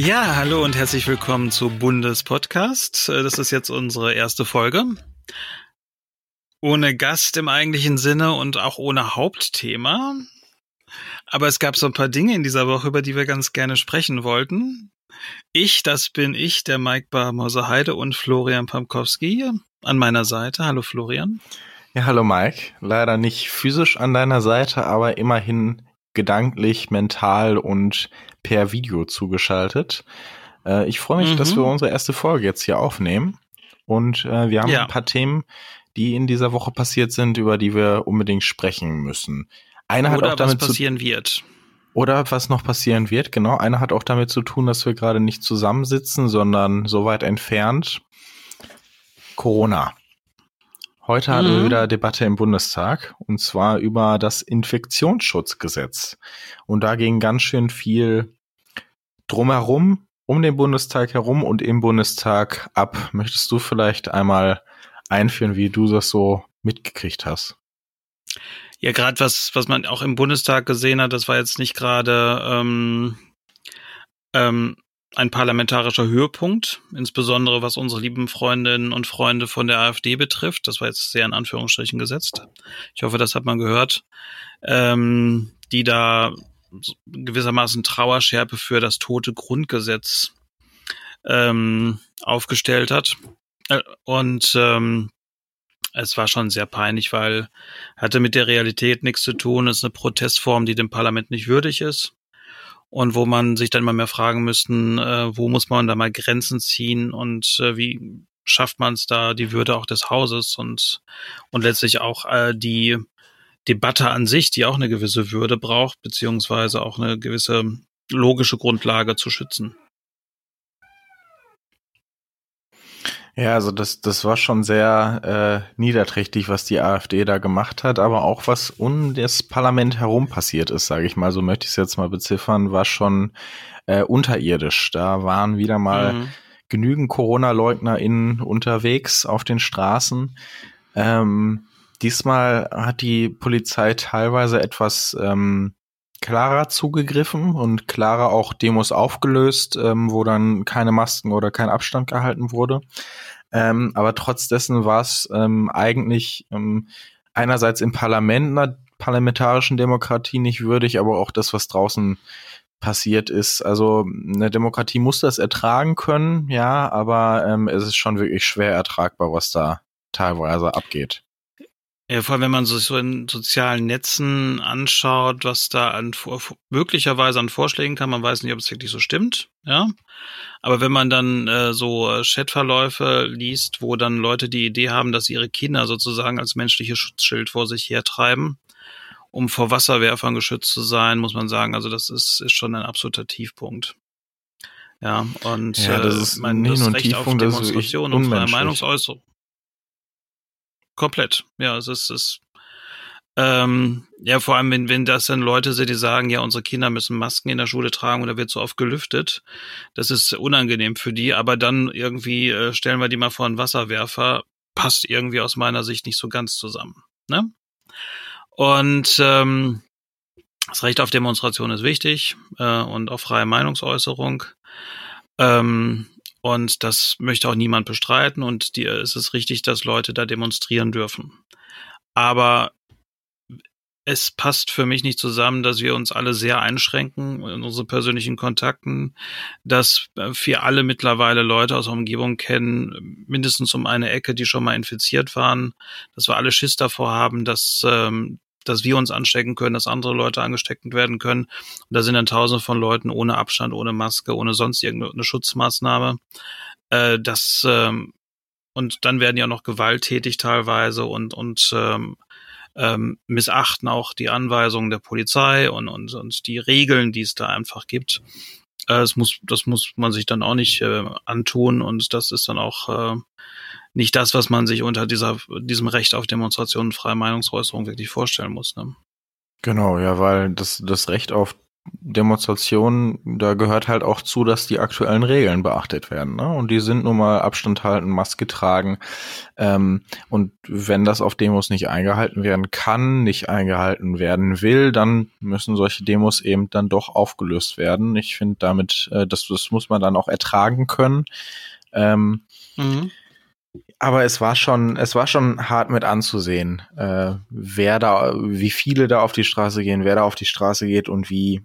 Ja, hallo und herzlich willkommen zu Bundespodcast. Äh, das ist jetzt unsere erste Folge. Ohne Gast im eigentlichen Sinne und auch ohne Hauptthema. Aber es gab so ein paar Dinge in dieser Woche, über die wir ganz gerne sprechen wollten. Ich, das bin ich, der Mike Barmoser Heide und Florian Pamkowski an meiner Seite. Hallo Florian. Ja, hallo Mike. Leider nicht physisch an deiner Seite, aber immerhin gedanklich, mental und per Video zugeschaltet. Äh, ich freue mich, mhm. dass wir unsere erste Folge jetzt hier aufnehmen. Und äh, wir haben ja. ein paar Themen, die in dieser Woche passiert sind, über die wir unbedingt sprechen müssen. Eine Oder hat auch damit was passieren zu, wird. Oder was noch passieren wird, genau. Eine hat auch damit zu tun, dass wir gerade nicht zusammensitzen, sondern so weit entfernt. Corona. Heute mhm. hatten wir wieder Debatte im Bundestag und zwar über das Infektionsschutzgesetz. Und da ging ganz schön viel drumherum, um den Bundestag herum und im Bundestag ab. Möchtest du vielleicht einmal einführen, wie du das so mitgekriegt hast? Ja, gerade was, was man auch im Bundestag gesehen hat, das war jetzt nicht gerade ähm, ähm, ein parlamentarischer Höhepunkt, insbesondere was unsere lieben Freundinnen und Freunde von der AfD betrifft. Das war jetzt sehr in Anführungsstrichen gesetzt. Ich hoffe, das hat man gehört. Ähm, die da gewissermaßen Trauerschärpe für das tote Grundgesetz ähm, aufgestellt hat. Äh, und ähm, es war schon sehr peinlich, weil hatte mit der Realität nichts zu tun. Es ist eine Protestform, die dem Parlament nicht würdig ist und wo man sich dann immer mehr fragen müssten, äh, wo muss man da mal Grenzen ziehen und äh, wie schafft man es da, die Würde auch des Hauses und, und letztlich auch äh, die Debatte an sich, die auch eine gewisse Würde braucht, beziehungsweise auch eine gewisse logische Grundlage zu schützen. Ja, also das, das war schon sehr äh, niederträchtig, was die AfD da gemacht hat, aber auch was um das Parlament herum passiert ist, sage ich mal, so möchte ich es jetzt mal beziffern, war schon äh, unterirdisch. Da waren wieder mal mhm. genügend Corona-LeugnerInnen unterwegs auf den Straßen. Ähm, diesmal hat die Polizei teilweise etwas ähm, klarer zugegriffen und klarer auch Demos aufgelöst, ähm, wo dann keine Masken oder kein Abstand gehalten wurde. Ähm, aber trotz dessen war es ähm, eigentlich ähm, einerseits im Parlament einer parlamentarischen Demokratie nicht würdig, aber auch das, was draußen passiert ist. Also eine Demokratie muss das ertragen können, ja, aber ähm, es ist schon wirklich schwer ertragbar, was da teilweise abgeht. Ja, vor allem, wenn man sich so in sozialen Netzen anschaut, was da an möglicherweise an Vorschlägen kam, man weiß nicht, ob es wirklich so stimmt, ja. Aber wenn man dann äh, so Chatverläufe liest, wo dann Leute die Idee haben, dass ihre Kinder sozusagen als menschliches Schutzschild vor sich hertreiben, um vor Wasserwerfern geschützt zu sein, muss man sagen, also das ist, ist schon ein absoluter Tiefpunkt. Ja, und ja, das ist äh, mein, nicht das Recht Tiefpunkt, auf Demonstration und freie Meinungsäußerung. Komplett. Ja, es ist, es ähm, ja, vor allem, wenn, wenn das dann Leute sind, die sagen, ja, unsere Kinder müssen Masken in der Schule tragen da wird so oft gelüftet. Das ist unangenehm für die, aber dann irgendwie äh, stellen wir die mal vor einen Wasserwerfer, passt irgendwie aus meiner Sicht nicht so ganz zusammen. Ne? Und ähm, das Recht auf Demonstration ist wichtig äh, und auf freie Meinungsäußerung. Ähm, und das möchte auch niemand bestreiten und die, es ist richtig, dass Leute da demonstrieren dürfen. Aber es passt für mich nicht zusammen, dass wir uns alle sehr einschränken in unseren persönlichen Kontakten, dass wir alle mittlerweile Leute aus der Umgebung kennen, mindestens um eine Ecke, die schon mal infiziert waren, dass wir alle Schiss davor haben, dass ähm, dass wir uns anstecken können, dass andere Leute angesteckt werden können. Und da sind dann tausende von Leuten ohne Abstand, ohne Maske, ohne sonst irgendeine Schutzmaßnahme. Äh, das ähm, und dann werden ja noch gewalttätig teilweise und und ähm, ähm, missachten auch die Anweisungen der Polizei und, und, und die Regeln, die es da einfach gibt. Äh, das, muss, das muss man sich dann auch nicht äh, antun und das ist dann auch äh, nicht das, was man sich unter dieser, diesem Recht auf Demonstration und freie Meinungsäußerung wirklich vorstellen muss. Ne? Genau, ja, weil das, das Recht auf Demonstrationen, da gehört halt auch zu, dass die aktuellen Regeln beachtet werden. Ne? Und die sind nun mal Abstand halten, Maske tragen. Ähm, und wenn das auf Demos nicht eingehalten werden kann, nicht eingehalten werden will, dann müssen solche Demos eben dann doch aufgelöst werden. Ich finde damit, äh, das, das muss man dann auch ertragen können. Ähm, mhm. Aber es war schon, es war schon hart mit anzusehen, äh, wer da, wie viele da auf die Straße gehen, wer da auf die Straße geht und wie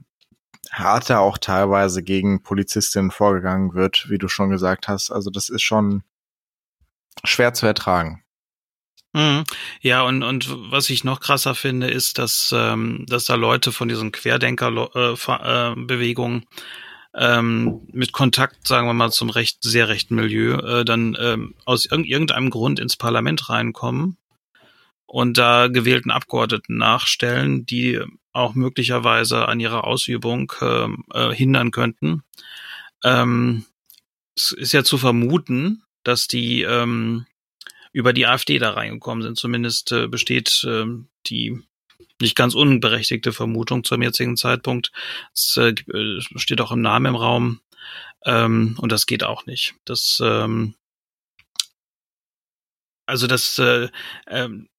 hart da auch teilweise gegen Polizistinnen vorgegangen wird, wie du schon gesagt hast. Also das ist schon schwer zu ertragen. Mhm. Ja, und, und was ich noch krasser finde, ist, dass, ähm, dass da Leute von diesen Querdenker-Bewegungen äh, ähm, mit Kontakt, sagen wir mal, zum recht, sehr rechten Milieu, äh, dann ähm, aus irgendeinem Grund ins Parlament reinkommen und da gewählten Abgeordneten nachstellen, die auch möglicherweise an ihrer Ausübung äh, äh, hindern könnten. Ähm, es ist ja zu vermuten, dass die ähm, über die AfD da reingekommen sind. Zumindest äh, besteht äh, die nicht ganz unberechtigte Vermutung zum jetzigen Zeitpunkt. Es äh, steht auch im Namen im Raum. Ähm, und das geht auch nicht. Das, ähm, also das, äh, ähm,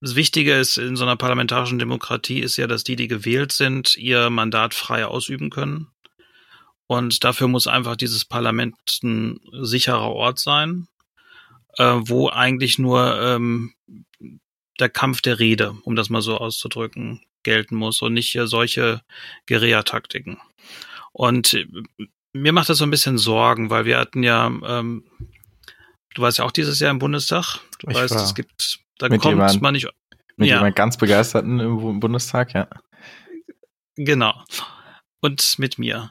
das Wichtige ist in so einer parlamentarischen Demokratie ist ja, dass die, die gewählt sind, ihr Mandat frei ausüben können. Und dafür muss einfach dieses Parlament ein sicherer Ort sein, äh, wo eigentlich nur ähm, der Kampf der Rede, um das mal so auszudrücken, gelten muss und nicht solche Guerilla-Taktiken. Und äh, mir macht das so ein bisschen Sorgen, weil wir hatten ja, ähm, du warst ja auch dieses Jahr im Bundestag. Du ich weißt, es gibt, da kommt jemand, man nicht. Mit ja. jemand ganz Begeisterten im Bundestag, ja. Genau. Und mit mir.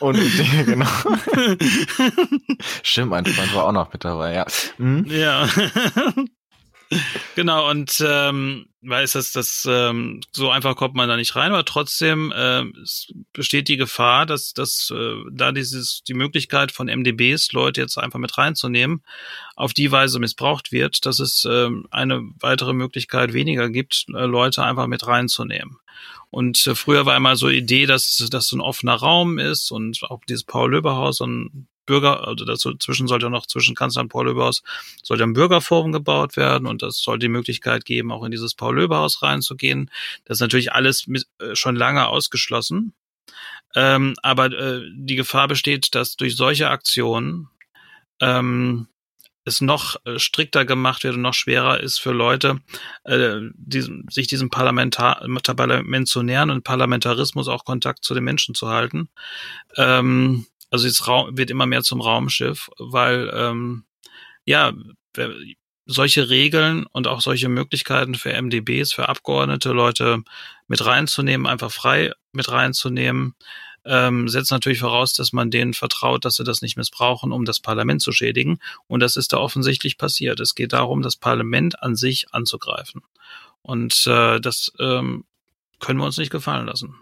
Und genau. Stimmt, mein Freund war auch noch mit dabei, ja. Mhm. Ja. genau, und ähm, weiß, dass das ähm, so einfach kommt man da nicht rein, aber trotzdem äh, es besteht die Gefahr, dass, dass äh, da dieses die Möglichkeit von MDBs, Leute jetzt einfach mit reinzunehmen, auf die Weise missbraucht wird, dass es äh, eine weitere Möglichkeit weniger gibt, äh, Leute einfach mit reinzunehmen. Und äh, früher war immer so Idee, dass das so ein offener Raum ist und auch dieses Paul-Löber-Haus ein Bürger, also dazwischen sollte noch zwischen Kanzler und Paul Löberhaus sollte ein Bürgerforum gebaut werden und das soll die Möglichkeit geben, auch in dieses Paul Löberhaus reinzugehen. Das ist natürlich alles äh, schon lange ausgeschlossen. Ähm, aber äh, die Gefahr besteht, dass durch solche Aktionen ähm, es noch äh, strikter gemacht wird und noch schwerer ist für Leute, äh, die, sich diesem Parlamentar Parlament zu nähern und Parlamentarismus auch Kontakt zu den Menschen zu halten. Ähm, also jetzt Raum, wird immer mehr zum Raumschiff, weil ähm, ja solche Regeln und auch solche Möglichkeiten für MDBs, für Abgeordnete, Leute mit reinzunehmen, einfach frei mit reinzunehmen, ähm, setzt natürlich voraus, dass man denen vertraut, dass sie das nicht missbrauchen, um das Parlament zu schädigen. Und das ist da offensichtlich passiert. Es geht darum, das Parlament an sich anzugreifen. Und äh, das ähm, können wir uns nicht gefallen lassen.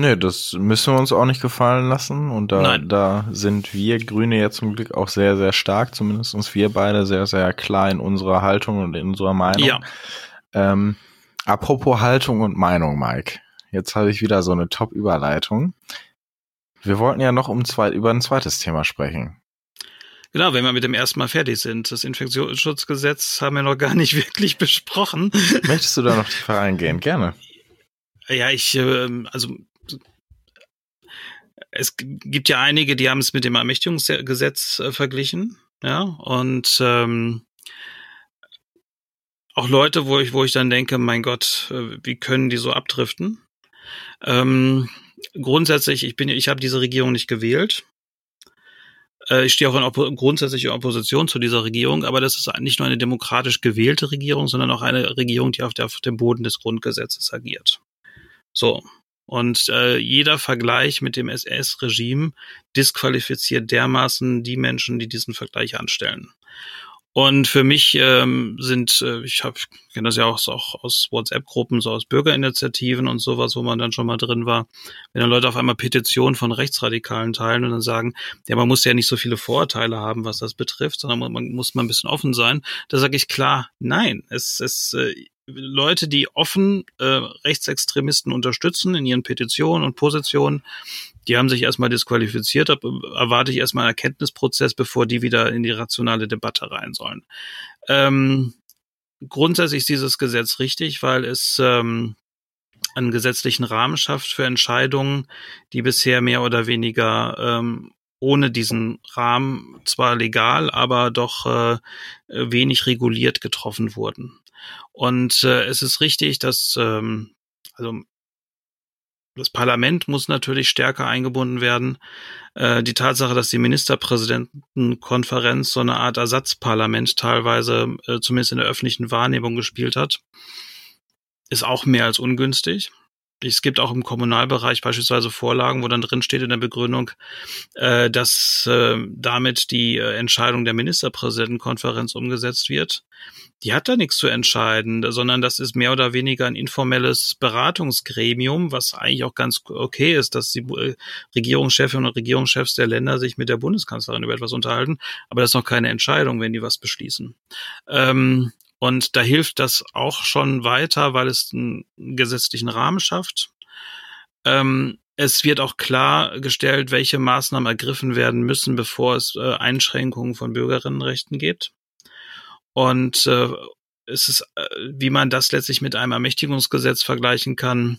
Nee, das müssen wir uns auch nicht gefallen lassen. Und da, da sind wir Grüne ja zum Glück auch sehr, sehr stark, zumindest uns wir beide sehr, sehr klar in unserer Haltung und in unserer Meinung. Ja. Ähm, apropos Haltung und Meinung, Mike. Jetzt habe ich wieder so eine Top-Überleitung. Wir wollten ja noch um zwei, über ein zweites Thema sprechen. Genau, wenn wir mit dem ersten Mal fertig sind. Das Infektionsschutzgesetz haben wir noch gar nicht wirklich besprochen. Möchtest du da noch tiefer eingehen? Gerne. Ja, ich, äh, also es gibt ja einige, die haben es mit dem Ermächtigungsgesetz äh, verglichen, ja, und ähm, auch Leute, wo ich, wo ich dann denke, mein Gott, äh, wie können die so abdriften? Ähm, grundsätzlich, ich bin, ich habe diese Regierung nicht gewählt. Äh, ich stehe auch in Oppo grundsätzlicher Opposition zu dieser Regierung, aber das ist nicht nur eine demokratisch gewählte Regierung, sondern auch eine Regierung, die auf, der, auf dem Boden des Grundgesetzes agiert. So. Und äh, jeder Vergleich mit dem SS-Regime disqualifiziert dermaßen die Menschen, die diesen Vergleich anstellen. Und für mich ähm, sind, äh, ich habe kenne das ja auch, auch aus WhatsApp-Gruppen, so aus Bürgerinitiativen und sowas, wo man dann schon mal drin war, wenn dann Leute auf einmal Petitionen von Rechtsradikalen teilen und dann sagen, ja, man muss ja nicht so viele Vorurteile haben, was das betrifft, sondern man, man muss mal ein bisschen offen sein. Da sage ich klar, nein, es, es, äh, Leute, die offen äh, Rechtsextremisten unterstützen in ihren Petitionen und Positionen, die haben sich erstmal disqualifiziert, erwarte ich erstmal einen Erkenntnisprozess, bevor die wieder in die rationale Debatte rein sollen. Ähm, grundsätzlich ist dieses Gesetz richtig, weil es ähm, einen gesetzlichen Rahmen schafft für Entscheidungen, die bisher mehr oder weniger ähm, ohne diesen Rahmen zwar legal, aber doch äh, wenig reguliert getroffen wurden. Und äh, es ist richtig, dass ähm, also das Parlament muss natürlich stärker eingebunden werden. Äh, die Tatsache, dass die Ministerpräsidentenkonferenz so eine Art Ersatzparlament teilweise äh, zumindest in der öffentlichen Wahrnehmung gespielt hat, ist auch mehr als ungünstig. Es gibt auch im Kommunalbereich beispielsweise Vorlagen, wo dann drin steht in der Begründung, äh, dass äh, damit die äh, Entscheidung der Ministerpräsidentenkonferenz umgesetzt wird. Die hat da nichts zu entscheiden, sondern das ist mehr oder weniger ein informelles Beratungsgremium, was eigentlich auch ganz okay ist, dass die äh, Regierungschefinnen und Regierungschefs der Länder sich mit der Bundeskanzlerin über etwas unterhalten, aber das ist noch keine Entscheidung, wenn die was beschließen. Ähm, und da hilft das auch schon weiter, weil es einen gesetzlichen Rahmen schafft. Ähm, es wird auch klargestellt, welche Maßnahmen ergriffen werden müssen, bevor es äh, Einschränkungen von Bürgerinnenrechten gibt. Und äh, es ist, äh, wie man das letztlich mit einem Ermächtigungsgesetz vergleichen kann,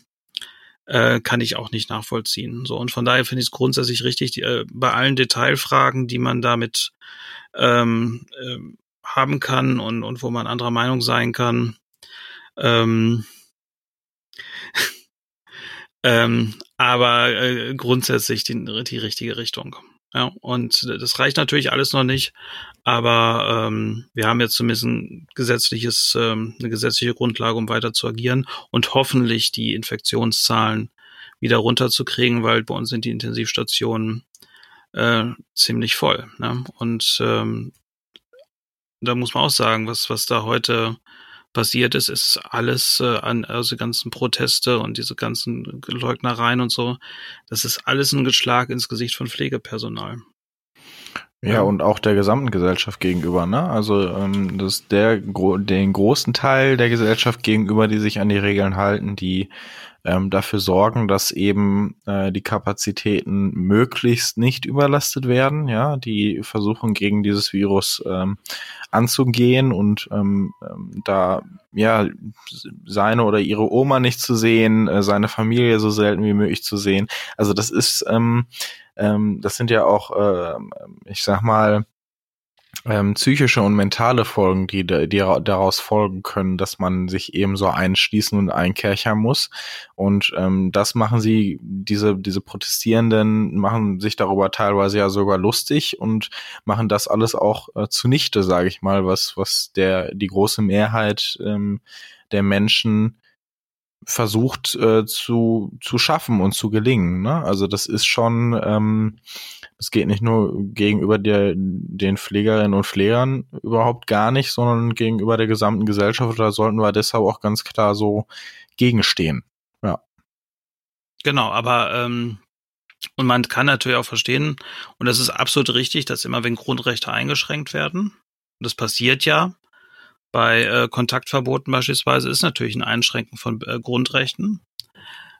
äh, kann ich auch nicht nachvollziehen. So und von daher finde ich es grundsätzlich richtig, die, äh, bei allen Detailfragen, die man damit ähm, äh, haben kann und, und wo man anderer Meinung sein kann. Ähm, ähm, aber äh, grundsätzlich die, die richtige Richtung. Ja, und das reicht natürlich alles noch nicht, aber ähm, wir haben jetzt zumindest ein gesetzliches, ähm, eine gesetzliche Grundlage, um weiter zu agieren und hoffentlich die Infektionszahlen wieder runterzukriegen, weil bei uns sind die Intensivstationen äh, ziemlich voll. Ne? Und ähm, da muss man auch sagen, was, was da heute passiert ist, ist alles äh, an also ganzen Proteste und diese ganzen Leugnereien und so, das ist alles ein Geschlag ins Gesicht von Pflegepersonal. Ja, und auch der gesamten Gesellschaft gegenüber, ne? Also ähm, das ist der den großen Teil der Gesellschaft gegenüber, die sich an die Regeln halten, die ähm, dafür sorgen, dass eben äh, die Kapazitäten möglichst nicht überlastet werden, ja, die versuchen gegen dieses Virus ähm, anzugehen und ähm, ähm, da ja seine oder ihre Oma nicht zu sehen, äh, seine Familie so selten wie möglich zu sehen. Also das ist ähm, ähm, das sind ja auch, äh, ich sag mal, ähm, psychische und mentale Folgen, die, die daraus folgen können, dass man sich eben so einschließen und einkerchern muss. Und ähm, das machen sie, diese, diese Protestierenden machen sich darüber teilweise ja sogar lustig und machen das alles auch äh, zunichte, sage ich mal, was, was der, die große Mehrheit ähm, der Menschen versucht äh, zu, zu schaffen und zu gelingen. Ne? Also das ist schon, ähm, es geht nicht nur gegenüber der, den Pflegerinnen und Pflegern überhaupt gar nicht, sondern gegenüber der gesamten Gesellschaft. Da sollten wir deshalb auch ganz klar so gegenstehen. Ja. Genau, aber ähm, und man kann natürlich auch verstehen, und das ist absolut richtig, dass immer wenn Grundrechte eingeschränkt werden, und das passiert ja, bei äh, Kontaktverboten beispielsweise ist natürlich ein Einschränken von äh, Grundrechten,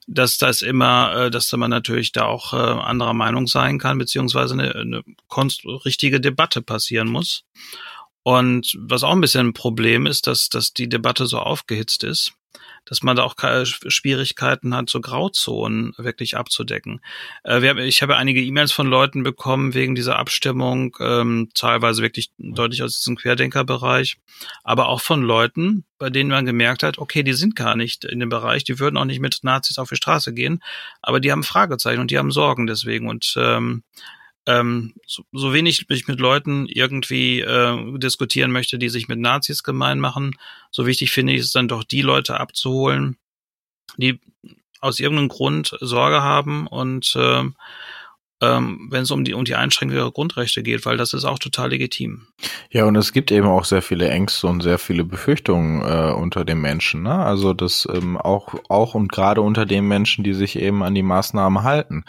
dass das immer, äh, dass man natürlich da auch äh, anderer Meinung sein kann, beziehungsweise eine, eine richtige Debatte passieren muss. Und was auch ein bisschen ein Problem ist, dass, dass die Debatte so aufgehitzt ist dass man da auch Schwierigkeiten hat, so Grauzonen wirklich abzudecken. Äh, haben, ich habe einige E-Mails von Leuten bekommen wegen dieser Abstimmung, ähm, teilweise wirklich deutlich aus diesem Querdenkerbereich, aber auch von Leuten, bei denen man gemerkt hat, okay, die sind gar nicht in dem Bereich, die würden auch nicht mit Nazis auf die Straße gehen, aber die haben Fragezeichen und die haben Sorgen deswegen. Und ähm, ähm, so, so wenig ich mit Leuten irgendwie äh, diskutieren möchte, die sich mit Nazis gemein machen, so wichtig finde ich es dann doch, die Leute abzuholen, die aus irgendeinem Grund Sorge haben und äh, ähm, wenn es um die, um die Einschränkung ihrer Grundrechte geht, weil das ist auch total legitim. Ja, und es gibt eben auch sehr viele Ängste und sehr viele Befürchtungen äh, unter den Menschen. Ne? Also das ähm, auch, auch und gerade unter den Menschen, die sich eben an die Maßnahmen halten.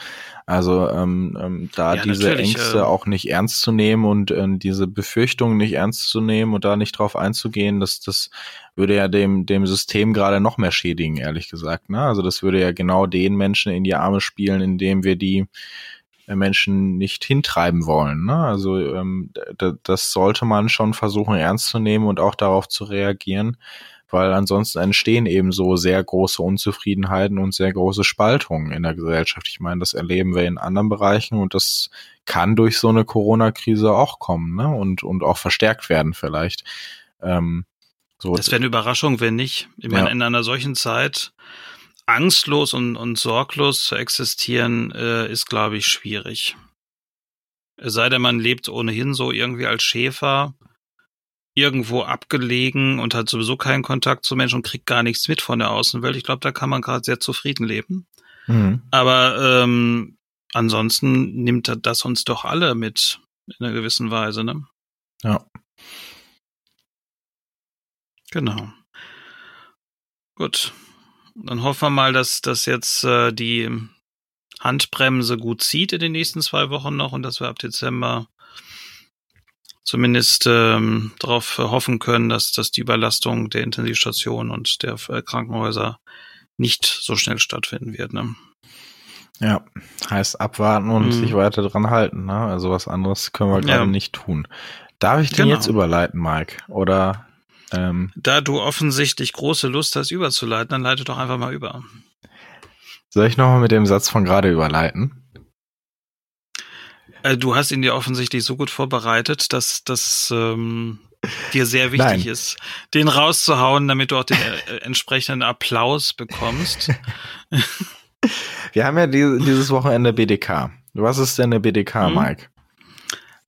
Also ähm, ähm, da ja, diese Ängste äh, auch nicht ernst zu nehmen und äh, diese Befürchtungen nicht ernst zu nehmen und da nicht drauf einzugehen, das, das würde ja dem, dem System gerade noch mehr schädigen, ehrlich gesagt. Ne? Also das würde ja genau den Menschen in die Arme spielen, indem wir die Menschen nicht hintreiben wollen. Ne? Also ähm, das sollte man schon versuchen ernst zu nehmen und auch darauf zu reagieren, weil ansonsten entstehen eben so sehr große Unzufriedenheiten und sehr große Spaltungen in der Gesellschaft. Ich meine, das erleben wir in anderen Bereichen und das kann durch so eine Corona-Krise auch kommen ne? und, und auch verstärkt werden vielleicht. Ähm, so. Das wäre eine Überraschung, wenn nicht. Ich meine, ja. in einer solchen Zeit angstlos und, und sorglos zu existieren, äh, ist, glaube ich, schwierig. Es sei denn, man lebt ohnehin so irgendwie als Schäfer irgendwo abgelegen und hat sowieso keinen Kontakt zu Menschen und kriegt gar nichts mit von der Außenwelt. Ich glaube, da kann man gerade sehr zufrieden leben. Mhm. Aber ähm, ansonsten nimmt das uns doch alle mit in einer gewissen Weise, ne? Ja. Genau. Gut. Dann hoffen wir mal, dass das jetzt äh, die Handbremse gut zieht in den nächsten zwei Wochen noch und dass wir ab Dezember zumindest ähm, darauf hoffen können, dass, dass die Überlastung der Intensivstationen und der äh, Krankenhäuser nicht so schnell stattfinden wird. Ne? Ja, heißt abwarten und mhm. sich weiter dran halten. Ne? Also was anderes können wir gerade ja. nicht tun. Darf ich denn genau. jetzt überleiten, Mike? Oder ähm, da du offensichtlich große Lust hast, überzuleiten, dann leite doch einfach mal über. Soll ich nochmal mit dem Satz von gerade überleiten? Äh, du hast ihn dir offensichtlich so gut vorbereitet, dass das ähm, dir sehr wichtig Nein. ist, den rauszuhauen, damit du auch den äh, entsprechenden Applaus bekommst. Wir haben ja dieses Wochenende BDK. Was ist denn eine BDK, hm? Mike?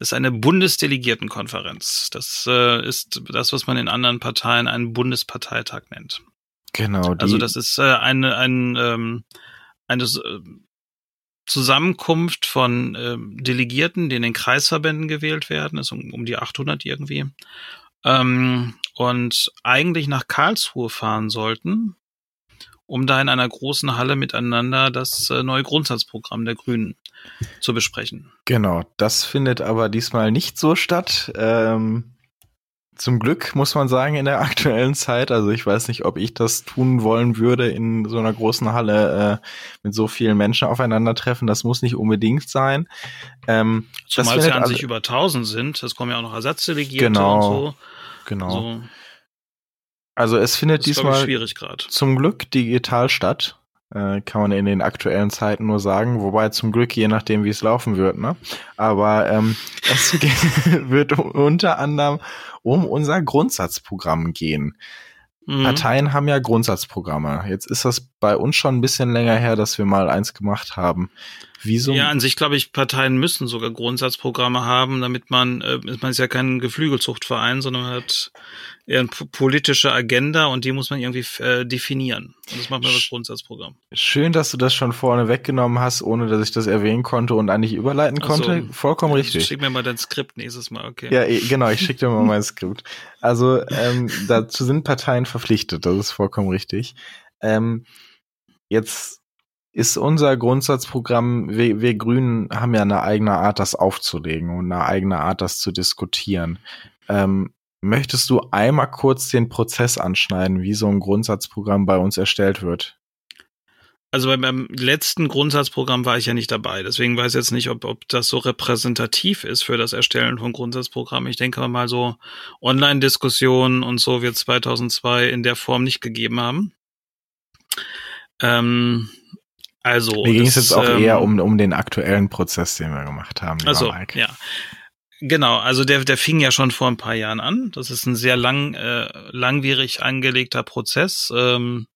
Das ist eine Bundesdelegiertenkonferenz. Das äh, ist das, was man in anderen Parteien einen Bundesparteitag nennt. Genau. also das ist äh, eine, ein, ähm, eine äh, Zusammenkunft von ähm, Delegierten, die in den Kreisverbänden gewählt werden, ist um, um die 800 irgendwie, ähm, und eigentlich nach Karlsruhe fahren sollten, um da in einer großen Halle miteinander das äh, neue Grundsatzprogramm der Grünen zu besprechen. Genau, das findet aber diesmal nicht so statt. Ähm, zum Glück muss man sagen in der aktuellen Zeit. Also ich weiß nicht, ob ich das tun wollen würde in so einer großen Halle äh, mit so vielen Menschen aufeinandertreffen. Das muss nicht unbedingt sein. Ähm, Zumal es ja an sich über 1000 sind. Es kommen ja auch noch Ersatzdelegierte genau, und so. Genau. So. Also es findet diesmal zum Glück digital statt. Äh, kann man in den aktuellen Zeiten nur sagen. Wobei zum Glück, je nachdem, wie es laufen wird. Ne? Aber ähm, es wird unter anderem um unser Grundsatzprogramm gehen. Mhm. Parteien haben ja Grundsatzprogramme. Jetzt ist das bei uns schon ein bisschen länger her, dass wir mal eins gemacht haben. Wieso? Ja, an sich glaube ich, Parteien müssen sogar Grundsatzprogramme haben, damit man, äh, man ist ja kein Geflügelzuchtverein, sondern man hat eher eine politische Agenda und die muss man irgendwie äh, definieren. Und das macht man das Grundsatzprogramm. Schön, dass du das schon vorne weggenommen hast, ohne dass ich das erwähnen konnte und eigentlich überleiten konnte. So, Vollkommen richtig. Schick mir mal dein Skript nächstes Mal, okay. Ja, eh, genau, ich schicke dir mal mein Skript. Also ähm, dazu sind Parteien verpflichtet, das ist vollkommen richtig. Ähm, jetzt ist unser Grundsatzprogramm, wir, wir Grünen haben ja eine eigene Art, das aufzulegen und eine eigene Art, das zu diskutieren. Ähm, möchtest du einmal kurz den Prozess anschneiden, wie so ein Grundsatzprogramm bei uns erstellt wird? Also beim letzten Grundsatzprogramm war ich ja nicht dabei, deswegen weiß ich jetzt nicht, ob, ob das so repräsentativ ist für das Erstellen von Grundsatzprogrammen. Ich denke mal so Online-Diskussionen und so wird 2002 in der Form nicht gegeben haben. Ähm, also. Mir ging es jetzt auch ähm, eher um, um den aktuellen Prozess, den wir gemacht haben. Also, Mike. ja. Genau, also der, der fing ja schon vor ein paar Jahren an. Das ist ein sehr lang, äh, langwierig angelegter Prozess. Ähm,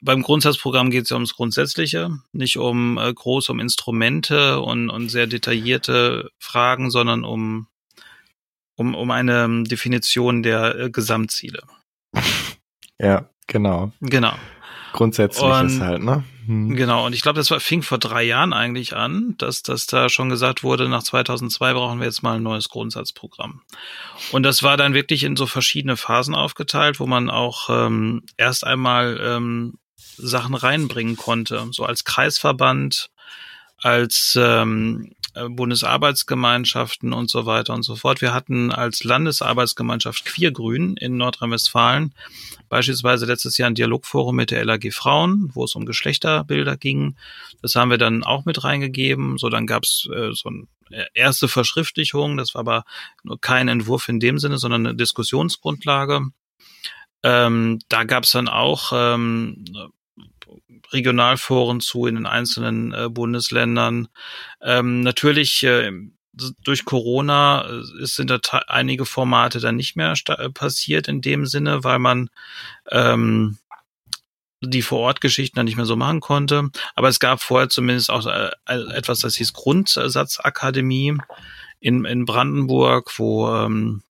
beim Grundsatzprogramm geht es ja ums Grundsätzliche, nicht um äh, groß um Instrumente und, und sehr detaillierte Fragen, sondern um, um, um eine Definition der äh, Gesamtziele. Ja, genau. Genau. Grundsätzlich ist halt, ne? Hm. Genau, und ich glaube, das war, fing vor drei Jahren eigentlich an, dass, dass da schon gesagt wurde, nach 2002 brauchen wir jetzt mal ein neues Grundsatzprogramm. Und das war dann wirklich in so verschiedene Phasen aufgeteilt, wo man auch ähm, erst einmal ähm, Sachen reinbringen konnte, so als Kreisverband, als ähm, äh, Bundesarbeitsgemeinschaften und so weiter und so fort. Wir hatten als Landesarbeitsgemeinschaft Queergrün in Nordrhein-Westfalen beispielsweise letztes Jahr ein Dialogforum mit der LAG Frauen, wo es um Geschlechterbilder ging. Das haben wir dann auch mit reingegeben. So, dann gab es äh, so eine erste Verschriftlichung. Das war aber nur kein Entwurf in dem Sinne, sondern eine Diskussionsgrundlage. Ähm, da gab es dann auch ähm, Regionalforen zu in den einzelnen äh, Bundesländern. Ähm, natürlich äh, durch Corona äh, sind da einige Formate dann nicht mehr äh, passiert in dem Sinne, weil man ähm, die Vorortgeschichten dann nicht mehr so machen konnte. Aber es gab vorher zumindest auch äh, etwas, das hieß Grundsatzakademie in, in Brandenburg, wo ähm,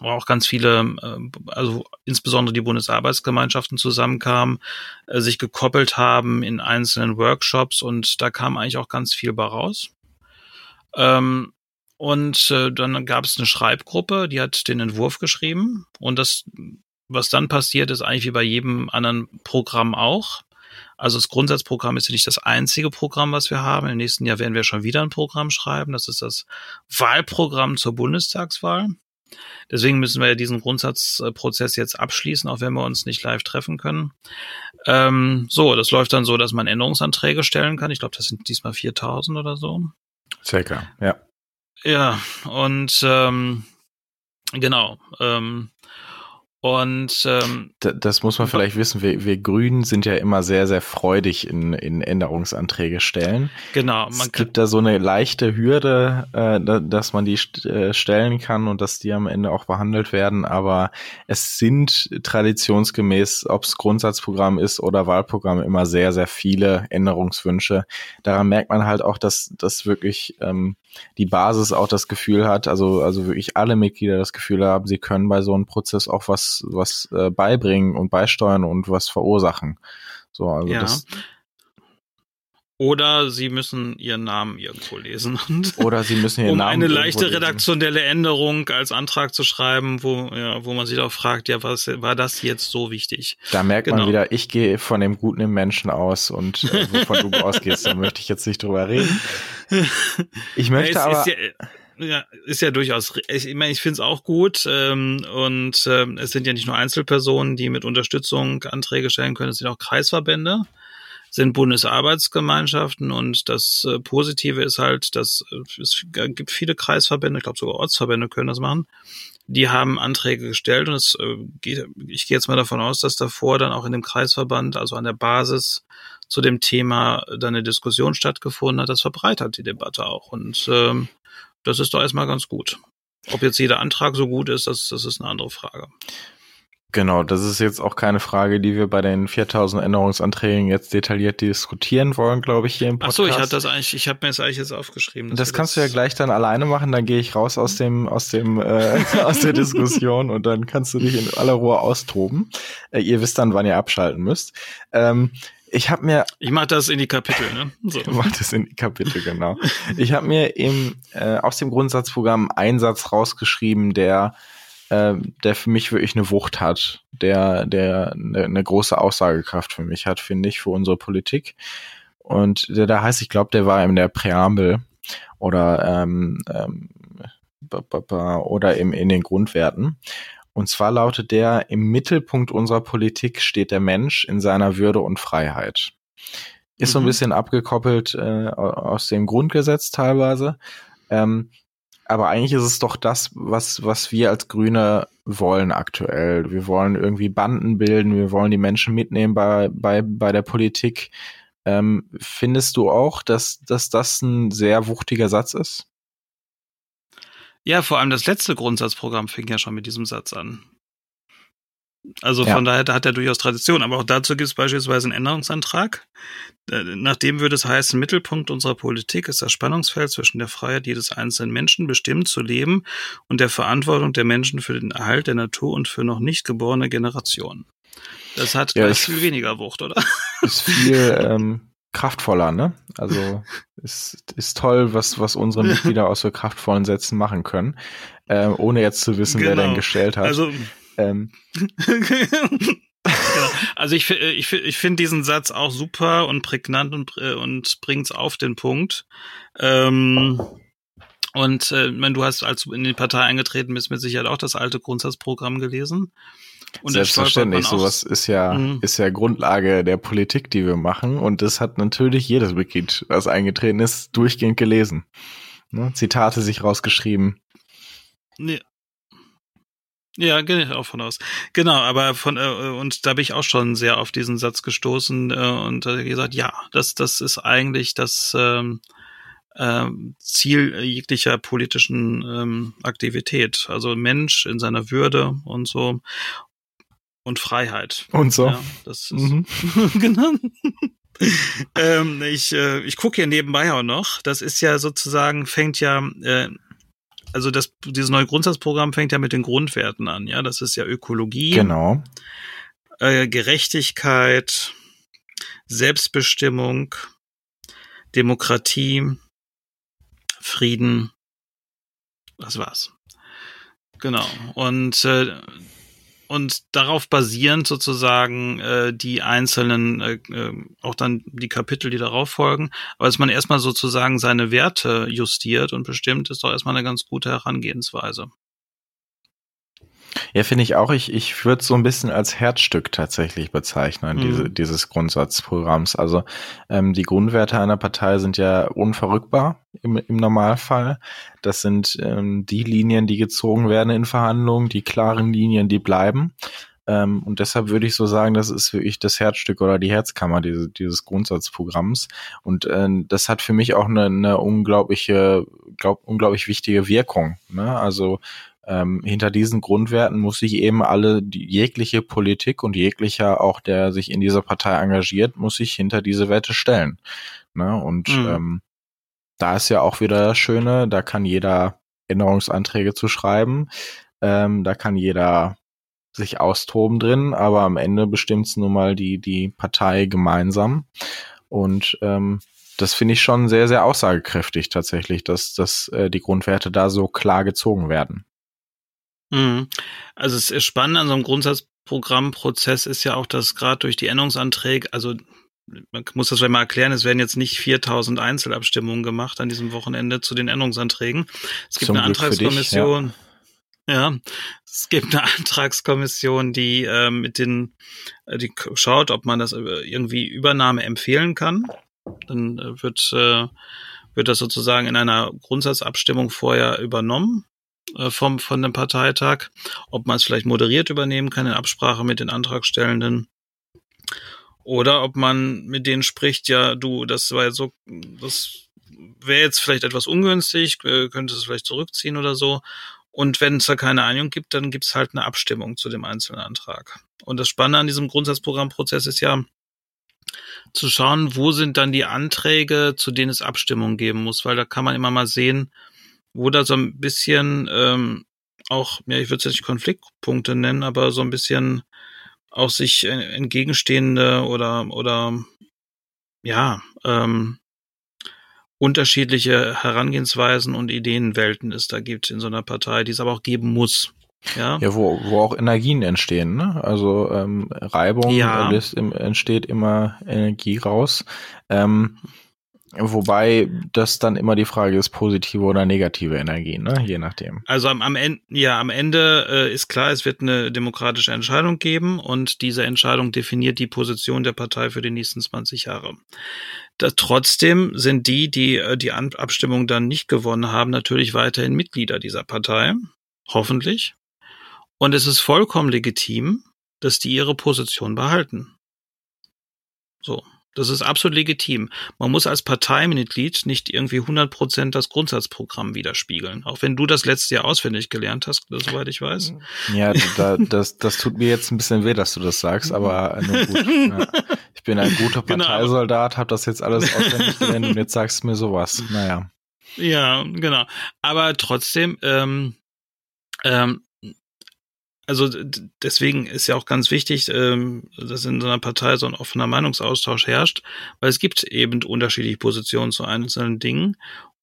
wo auch ganz viele, äh, also insbesondere die Bundesarbeitsgemeinschaften zusammenkamen, äh, sich gekoppelt haben in einzelnen Workshops und da kam eigentlich auch ganz viel bei raus. Ähm, und äh, dann gab es eine Schreibgruppe, die hat den Entwurf geschrieben und das, was dann passiert, ist eigentlich wie bei jedem anderen Programm auch. Also das Grundsatzprogramm ist ja nicht das einzige Programm, was wir haben. Im nächsten Jahr werden wir schon wieder ein Programm schreiben. Das ist das Wahlprogramm zur Bundestagswahl. Deswegen müssen wir ja diesen Grundsatzprozess jetzt abschließen, auch wenn wir uns nicht live treffen können. Ähm, so, das läuft dann so, dass man Änderungsanträge stellen kann. Ich glaube, das sind diesmal 4000 oder so. Circa, ja. Ja, und ähm, genau. Ähm, und ähm, das muss man vielleicht wissen. Wir, wir Grünen sind ja immer sehr, sehr freudig in, in Änderungsanträge stellen. Genau. Man es gibt da so eine leichte Hürde, äh, dass man die äh, stellen kann und dass die am Ende auch behandelt werden. Aber es sind traditionsgemäß, ob es Grundsatzprogramm ist oder Wahlprogramm, immer sehr, sehr viele Änderungswünsche. Daran merkt man halt auch, dass das wirklich ähm, die Basis auch das Gefühl hat, also, also wirklich alle Mitglieder das Gefühl haben, sie können bei so einem Prozess auch was, was äh, beibringen und beisteuern und was verursachen. So, also ja. das, oder sie müssen ihren Namen irgendwo lesen. Oder sie müssen ihren um Namen. Um eine leichte redaktionelle Änderung als Antrag zu schreiben, wo, ja, wo man sich auch fragt, ja, was war das jetzt so wichtig? Da merkt genau. man wieder, ich gehe von dem Guten im Menschen aus und äh, wovon du ausgehst, da möchte ich jetzt nicht drüber reden. Ich möchte ja, aber. Ja, ja, ist ja durchaus, ich, meine, ich finde es auch gut ähm, und ähm, es sind ja nicht nur Einzelpersonen, die mit Unterstützung Anträge stellen können, es sind auch Kreisverbände sind Bundesarbeitsgemeinschaften und das äh, Positive ist halt, dass äh, es gibt viele Kreisverbände, ich glaube sogar Ortsverbände können das machen, die haben Anträge gestellt und es äh, geht, ich gehe jetzt mal davon aus, dass davor dann auch in dem Kreisverband, also an der Basis zu dem Thema dann eine Diskussion stattgefunden hat, das verbreitert die Debatte auch und ähm, das ist doch erstmal ganz gut. Ob jetzt jeder Antrag so gut ist, das, das ist eine andere Frage. Genau, das ist jetzt auch keine Frage, die wir bei den 4000 Änderungsanträgen jetzt detailliert diskutieren wollen, glaube ich, hier im Podcast. Ach so, ich hatte das eigentlich, ich habe mir das eigentlich jetzt aufgeschrieben. Das kannst das du ja gleich dann alleine machen, dann gehe ich raus aus dem, aus dem, äh, aus der Diskussion und dann kannst du dich in aller Ruhe austoben. Äh, ihr wisst dann, wann ihr abschalten müsst. Ähm, ich habe mir. Ich mache das in die Kapitel, ne? So. Ich mach das in die Kapitel, genau. ich habe mir im, äh, aus dem Grundsatzprogramm einen Satz rausgeschrieben, der äh, der für mich wirklich eine Wucht hat, der, der eine, eine große Aussagekraft für mich hat, finde ich, für unsere Politik. Und der da heißt, ich glaube, der war in der Präambel oder ähm, ähm, oder im, in den Grundwerten. Und zwar lautet der, im Mittelpunkt unserer Politik steht der Mensch in seiner Würde und Freiheit. Ist mhm. so ein mhm. bisschen abgekoppelt äh, aus dem Grundgesetz teilweise. Ähm, aber eigentlich ist es doch das, was, was wir als Grüne wollen aktuell. Wir wollen irgendwie Banden bilden, wir wollen die Menschen mitnehmen bei, bei, bei der Politik. Ähm, findest du auch, dass, dass das ein sehr wuchtiger Satz ist? Ja, vor allem das letzte Grundsatzprogramm fing ja schon mit diesem Satz an. Also ja. von daher da hat er durchaus Tradition. Aber auch dazu gibt es beispielsweise einen Änderungsantrag. Nachdem würde es heißen, Mittelpunkt unserer Politik ist das Spannungsfeld zwischen der Freiheit jedes einzelnen Menschen bestimmt zu leben und der Verantwortung der Menschen für den Erhalt der Natur und für noch nicht geborene Generationen. Das hat ja, gleich viel weniger Wucht, oder? Ist viel, ähm, kraftvoller, ne? Also ist, ist toll, was, was unsere Mitglieder aus so kraftvollen Sätzen machen können, äh, ohne jetzt zu wissen, genau. wer den gestellt hat. Also, ähm. genau. Also ich, ich, ich finde diesen Satz auch super und prägnant und, äh, und bringt's auf den Punkt. Ähm, und äh, du hast, als du in die Partei eingetreten bist, mit Sicherheit auch das alte Grundsatzprogramm gelesen. Und Selbstverständlich, sowas ist ja, mhm. ist ja Grundlage der Politik, die wir machen. Und das hat natürlich jedes Mitglied, was eingetreten ist, durchgehend gelesen. Ne? Zitate sich rausgeschrieben. Nee. Ja, gehe ich auch von aus. Genau, aber von äh, und da bin ich auch schon sehr auf diesen Satz gestoßen äh, und äh, gesagt, ja, das das ist eigentlich das ähm, äh, Ziel jeglicher politischen ähm, Aktivität. Also Mensch in seiner Würde und so und Freiheit. Und so. Ja, das ist mhm. genau. ähm, ich äh, ich gucke hier nebenbei auch noch. Das ist ja sozusagen fängt ja äh, also das dieses neue Grundsatzprogramm fängt ja mit den Grundwerten an. Ja, das ist ja Ökologie. Genau. Äh, Gerechtigkeit, Selbstbestimmung, Demokratie, Frieden. Das war's. Genau. Und äh, und darauf basierend sozusagen äh, die einzelnen, äh, äh, auch dann die Kapitel, die darauf folgen. Aber dass man erstmal sozusagen seine Werte justiert und bestimmt, ist doch erstmal eine ganz gute Herangehensweise. Ja, finde ich auch. Ich, ich würde so ein bisschen als Herzstück tatsächlich bezeichnen, mhm. diese, dieses Grundsatzprogramms. Also ähm, die Grundwerte einer Partei sind ja unverrückbar im, im Normalfall. Das sind ähm, die Linien, die gezogen werden in Verhandlungen, die klaren Linien, die bleiben. Ähm, und deshalb würde ich so sagen, das ist wirklich das Herzstück oder die Herzkammer diese, dieses Grundsatzprogramms. Und äh, das hat für mich auch eine, eine unglaubliche, glaub, unglaublich wichtige Wirkung. Ne? Also ähm, hinter diesen Grundwerten muss sich eben alle, die, jegliche Politik und jeglicher auch, der sich in dieser Partei engagiert, muss sich hinter diese Werte stellen. Ne? Und mhm. ähm, da ist ja auch wieder das Schöne, da kann jeder Änderungsanträge zu schreiben, ähm, da kann jeder sich austoben drin, aber am Ende bestimmt's nun mal die, die Partei gemeinsam. Und ähm, das finde ich schon sehr, sehr aussagekräftig tatsächlich, dass, dass äh, die Grundwerte da so klar gezogen werden. Mhm. Also es ist spannend an so einem Grundsatzprogrammprozess ist ja auch, dass gerade durch die Änderungsanträge, also man muss das mal erklären, es werden jetzt nicht 4000 Einzelabstimmungen gemacht an diesem Wochenende zu den Änderungsanträgen. Es gibt Zum eine Glück Antragskommission. Dich, ja. ja. es gibt eine Antragskommission, die äh, mit den, äh, die schaut, ob man das irgendwie Übernahme empfehlen kann. Dann äh, wird äh, wird das sozusagen in einer Grundsatzabstimmung vorher übernommen äh, vom, von dem Parteitag, ob man es vielleicht moderiert übernehmen kann in Absprache mit den Antragstellenden. Oder ob man mit denen spricht, ja, du, das war jetzt so, das wäre jetzt vielleicht etwas ungünstig, äh, könnte es vielleicht zurückziehen oder so. Und wenn es da keine Einigung gibt, dann gibt es halt eine Abstimmung zu dem einzelnen Antrag. Und das Spannende an diesem Grundsatzprogrammprozess ist ja, zu schauen, wo sind dann die Anträge, zu denen es Abstimmung geben muss, weil da kann man immer mal sehen, wo da so ein bisschen ähm, auch, ja, ich würde es jetzt nicht Konfliktpunkte nennen, aber so ein bisschen auch sich entgegenstehende oder oder ja ähm, unterschiedliche Herangehensweisen und Ideenwelten es da gibt in so einer Partei, die es aber auch geben muss. Ja, ja wo, wo auch Energien entstehen, ne? Also ähm, Reibung ja. entsteht immer Energie raus. Ähm, Wobei das dann immer die Frage ist, positive oder negative Energie, ne? je nachdem. Also am, am Ende, ja, am Ende äh, ist klar, es wird eine demokratische Entscheidung geben und diese Entscheidung definiert die Position der Partei für die nächsten 20 Jahre. Da, trotzdem sind die, die äh, die Abstimmung dann nicht gewonnen haben, natürlich weiterhin Mitglieder dieser Partei, hoffentlich. Und es ist vollkommen legitim, dass die ihre Position behalten. So. Das ist absolut legitim. Man muss als Parteimitglied nicht irgendwie 100 Prozent das Grundsatzprogramm widerspiegeln. Auch wenn du das letzte Jahr auswendig gelernt hast, soweit ich weiß. Ja, da, das, das tut mir jetzt ein bisschen weh, dass du das sagst, aber nur gut. Ja. Ich bin ein guter genau. Parteisoldat, habe das jetzt alles auswendig gelernt und jetzt sagst du mir sowas. Naja. Ja, genau. Aber trotzdem, ähm, ähm, also deswegen ist ja auch ganz wichtig, ähm, dass in so einer Partei so ein offener Meinungsaustausch herrscht, weil es gibt eben unterschiedliche Positionen zu einzelnen Dingen.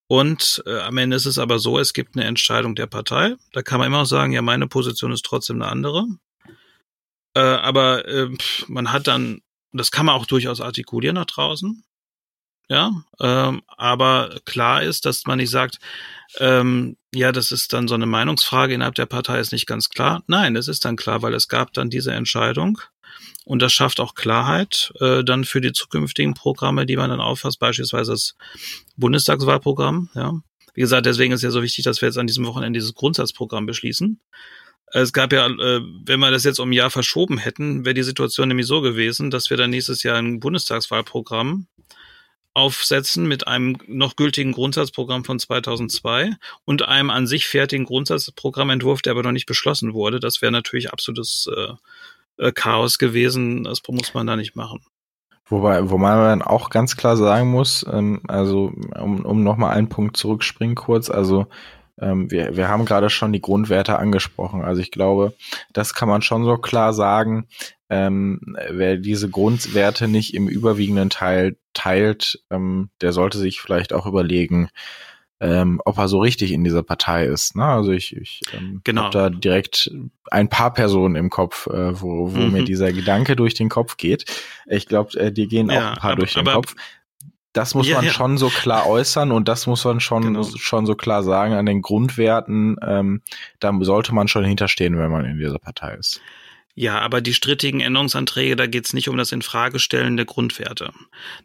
Und äh, am Ende ist es aber so, es gibt eine Entscheidung der Partei. Da kann man immer auch sagen, ja, meine Position ist trotzdem eine andere. Äh, aber äh, man hat dann, das kann man auch durchaus artikulieren nach draußen. Ja, ähm, aber klar ist, dass man nicht sagt, ähm, ja, das ist dann so eine Meinungsfrage innerhalb der Partei, ist nicht ganz klar. Nein, es ist dann klar, weil es gab dann diese Entscheidung und das schafft auch Klarheit äh, dann für die zukünftigen Programme, die man dann auffasst, beispielsweise das Bundestagswahlprogramm. Ja, wie gesagt, deswegen ist ja so wichtig, dass wir jetzt an diesem Wochenende dieses Grundsatzprogramm beschließen. Es gab ja, äh, wenn wir das jetzt um ein Jahr verschoben hätten, wäre die Situation nämlich so gewesen, dass wir dann nächstes Jahr ein Bundestagswahlprogramm aufsetzen mit einem noch gültigen Grundsatzprogramm von 2002 und einem an sich fertigen Grundsatzprogrammentwurf, der aber noch nicht beschlossen wurde. Das wäre natürlich absolutes äh, äh, Chaos gewesen. Das muss man da nicht machen. Wobei, wo man auch ganz klar sagen muss, ähm, also um, um nochmal einen Punkt zurückspringen kurz, also ähm, wir, wir haben gerade schon die Grundwerte angesprochen. Also ich glaube, das kann man schon so klar sagen. Ähm, wer diese Grundwerte nicht im überwiegenden Teil teilt, ähm, der sollte sich vielleicht auch überlegen, ähm, ob er so richtig in dieser Partei ist. Ne? Also ich, ich ähm, genau. habe da direkt ein paar Personen im Kopf, äh, wo, wo mhm. mir dieser Gedanke durch den Kopf geht. Ich glaube, äh, dir gehen ja, auch ein paar aber, durch den Kopf. Das muss ja, man ja. schon so klar äußern und das muss man schon, genau. schon so klar sagen an den Grundwerten. Ähm, da sollte man schon hinterstehen, wenn man in dieser Partei ist. Ja, aber die strittigen Änderungsanträge, da geht es nicht um das Infragestellen der Grundwerte.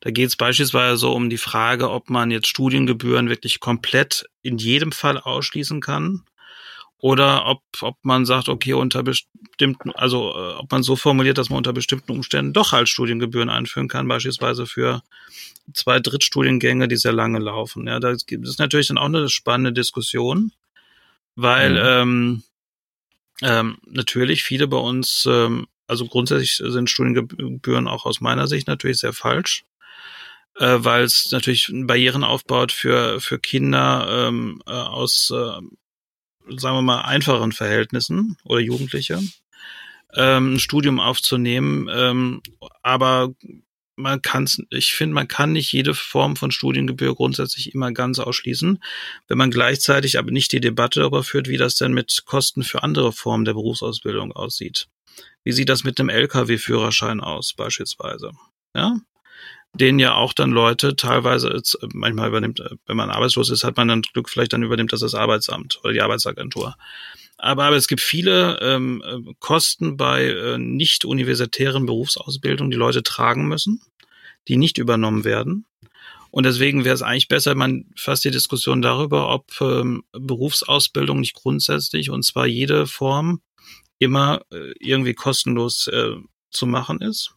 Da geht es beispielsweise so um die Frage, ob man jetzt Studiengebühren wirklich komplett in jedem Fall ausschließen kann oder ob, ob man sagt, okay, unter bestimmten, also äh, ob man so formuliert, dass man unter bestimmten Umständen doch halt Studiengebühren einführen kann, beispielsweise für zwei Drittstudiengänge, die sehr lange laufen. Ja, da gibt es natürlich dann auch eine spannende Diskussion, weil mhm. ähm, ähm, natürlich viele bei uns, ähm, also grundsätzlich sind Studiengebühren auch aus meiner Sicht natürlich sehr falsch äh, weil es natürlich Barrieren aufbaut für, für Kinder ähm, äh, aus äh, sagen wir mal, einfacheren Verhältnissen oder Jugendliche ähm, ein Studium aufzunehmen. Ähm, aber man kann ich finde, man kann nicht jede Form von Studiengebühr grundsätzlich immer ganz ausschließen, wenn man gleichzeitig aber nicht die Debatte darüber führt, wie das denn mit Kosten für andere Formen der Berufsausbildung aussieht. Wie sieht das mit einem Lkw-Führerschein aus, beispielsweise? Ja? Den ja auch dann Leute teilweise, manchmal übernimmt, wenn man arbeitslos ist, hat man dann Glück, vielleicht dann übernimmt das das Arbeitsamt oder die Arbeitsagentur. Aber, aber es gibt viele ähm, Kosten bei äh, nicht universitären Berufsausbildungen, die Leute tragen müssen, die nicht übernommen werden. Und deswegen wäre es eigentlich besser, man fasst die Diskussion darüber, ob ähm, Berufsausbildung nicht grundsätzlich, und zwar jede Form, immer äh, irgendwie kostenlos äh, zu machen ist.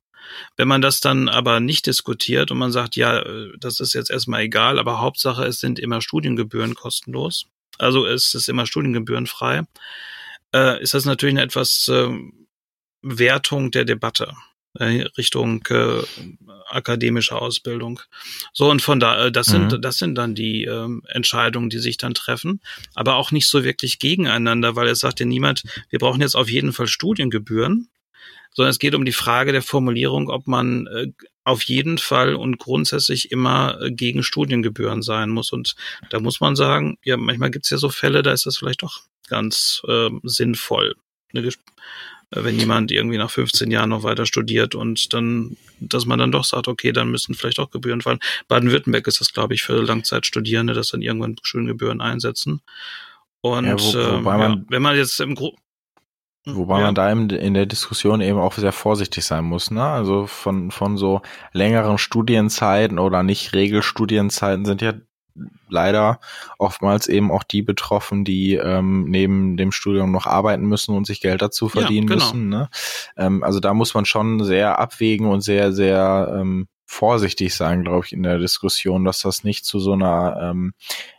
Wenn man das dann aber nicht diskutiert und man sagt, ja, äh, das ist jetzt erstmal egal, aber Hauptsache, es sind immer Studiengebühren kostenlos, also es ist immer studiengebührenfrei, äh, ist das natürlich eine etwas äh, Wertung der Debatte. Äh, Richtung äh, akademische Ausbildung. So und von da, äh, das mhm. sind das sind dann die äh, Entscheidungen, die sich dann treffen, aber auch nicht so wirklich gegeneinander, weil es sagt ja niemand, wir brauchen jetzt auf jeden Fall Studiengebühren, sondern es geht um die Frage der Formulierung, ob man äh, auf jeden Fall und grundsätzlich immer äh, gegen Studiengebühren sein muss. Und da muss man sagen, ja, manchmal gibt es ja so Fälle, da ist das vielleicht doch ganz äh, sinnvoll. Ne, wenn jemand irgendwie nach 15 Jahren noch weiter studiert und dann, dass man dann doch sagt, okay, dann müssen vielleicht auch Gebühren fallen. Baden-Württemberg ist das, glaube ich, für Langzeitstudierende, dass dann irgendwann Studiengebühren einsetzen. Und ja, wo, ähm, ja, wenn man jetzt im Gro Wobei ja. man da in der Diskussion eben auch sehr vorsichtig sein muss, ne? Also von, von so längeren Studienzeiten oder nicht Regelstudienzeiten sind ja leider oftmals eben auch die betroffen, die ähm, neben dem Studium noch arbeiten müssen und sich Geld dazu verdienen ja, genau. müssen. Ne? Ähm, also da muss man schon sehr abwägen und sehr, sehr ähm, vorsichtig sein, glaube ich, in der Diskussion, dass das nicht zu so einer ähm,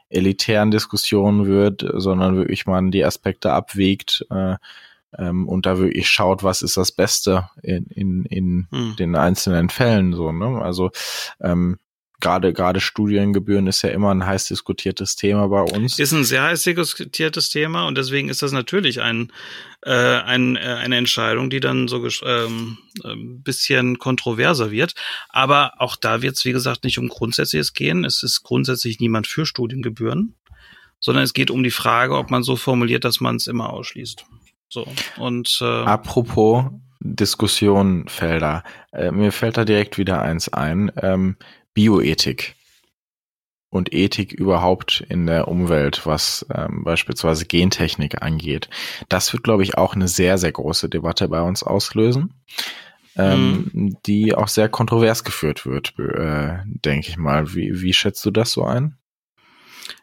elitären Diskussion wird, sondern wirklich man die Aspekte abwägt. Äh, ähm, und da wirklich schaut, was ist das Beste in, in, in hm. den einzelnen Fällen so. Ne? Also ähm, gerade gerade Studiengebühren ist ja immer ein heiß diskutiertes Thema bei uns. Ist ein sehr heiß diskutiertes Thema und deswegen ist das natürlich ein, äh, ein äh, eine Entscheidung, die dann so ähm, ein bisschen kontroverser wird. Aber auch da wird es wie gesagt nicht um Grundsätzliches gehen. Es ist grundsätzlich niemand für Studiengebühren, sondern es geht um die Frage, ob man so formuliert, dass man es immer ausschließt. So und äh, apropos Diskussionfelder. Äh, mir fällt da direkt wieder eins ein. Ähm, Bioethik und Ethik überhaupt in der Umwelt, was ähm, beispielsweise Gentechnik angeht. Das wird, glaube ich, auch eine sehr, sehr große Debatte bei uns auslösen, ähm, mhm. die auch sehr kontrovers geführt wird, äh, denke ich mal. Wie, wie schätzt du das so ein?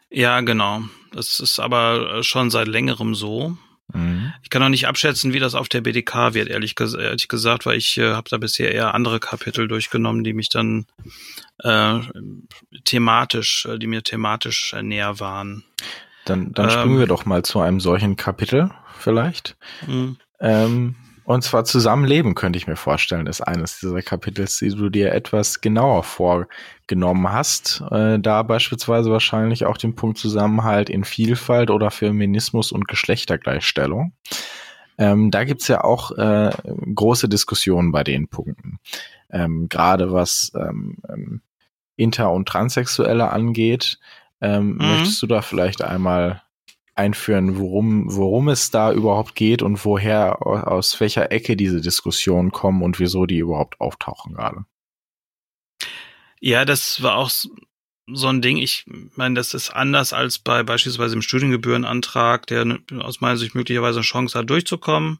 Ja, genau. Das ist aber schon seit längerem so. Mhm. Ich kann auch nicht abschätzen, wie das auf der BDK wird, ehrlich, ehrlich gesagt, weil ich äh, habe da bisher eher andere Kapitel durchgenommen, die mich dann äh, thematisch, äh, die mir thematisch äh, näher waren. Dann, dann springen ähm, wir doch mal zu einem solchen Kapitel vielleicht. Mhm. Ähm, und zwar Zusammenleben, könnte ich mir vorstellen, ist eines dieser Kapitels, die du dir etwas genauer vorgenommen hast. Äh, da beispielsweise wahrscheinlich auch den Punkt Zusammenhalt in Vielfalt oder Feminismus und Geschlechtergleichstellung. Ähm, da gibt's ja auch äh, große Diskussionen bei den Punkten. Ähm, Gerade was ähm, ähm Inter- und Transsexuelle angeht. Ähm, mhm. Möchtest du da vielleicht einmal einführen, worum, worum es da überhaupt geht und woher, aus welcher Ecke diese Diskussionen kommen und wieso die überhaupt auftauchen gerade. Ja, das war auch so ein Ding. Ich meine, das ist anders als bei beispielsweise im Studiengebührenantrag, der aus meiner Sicht möglicherweise eine Chance hat, durchzukommen.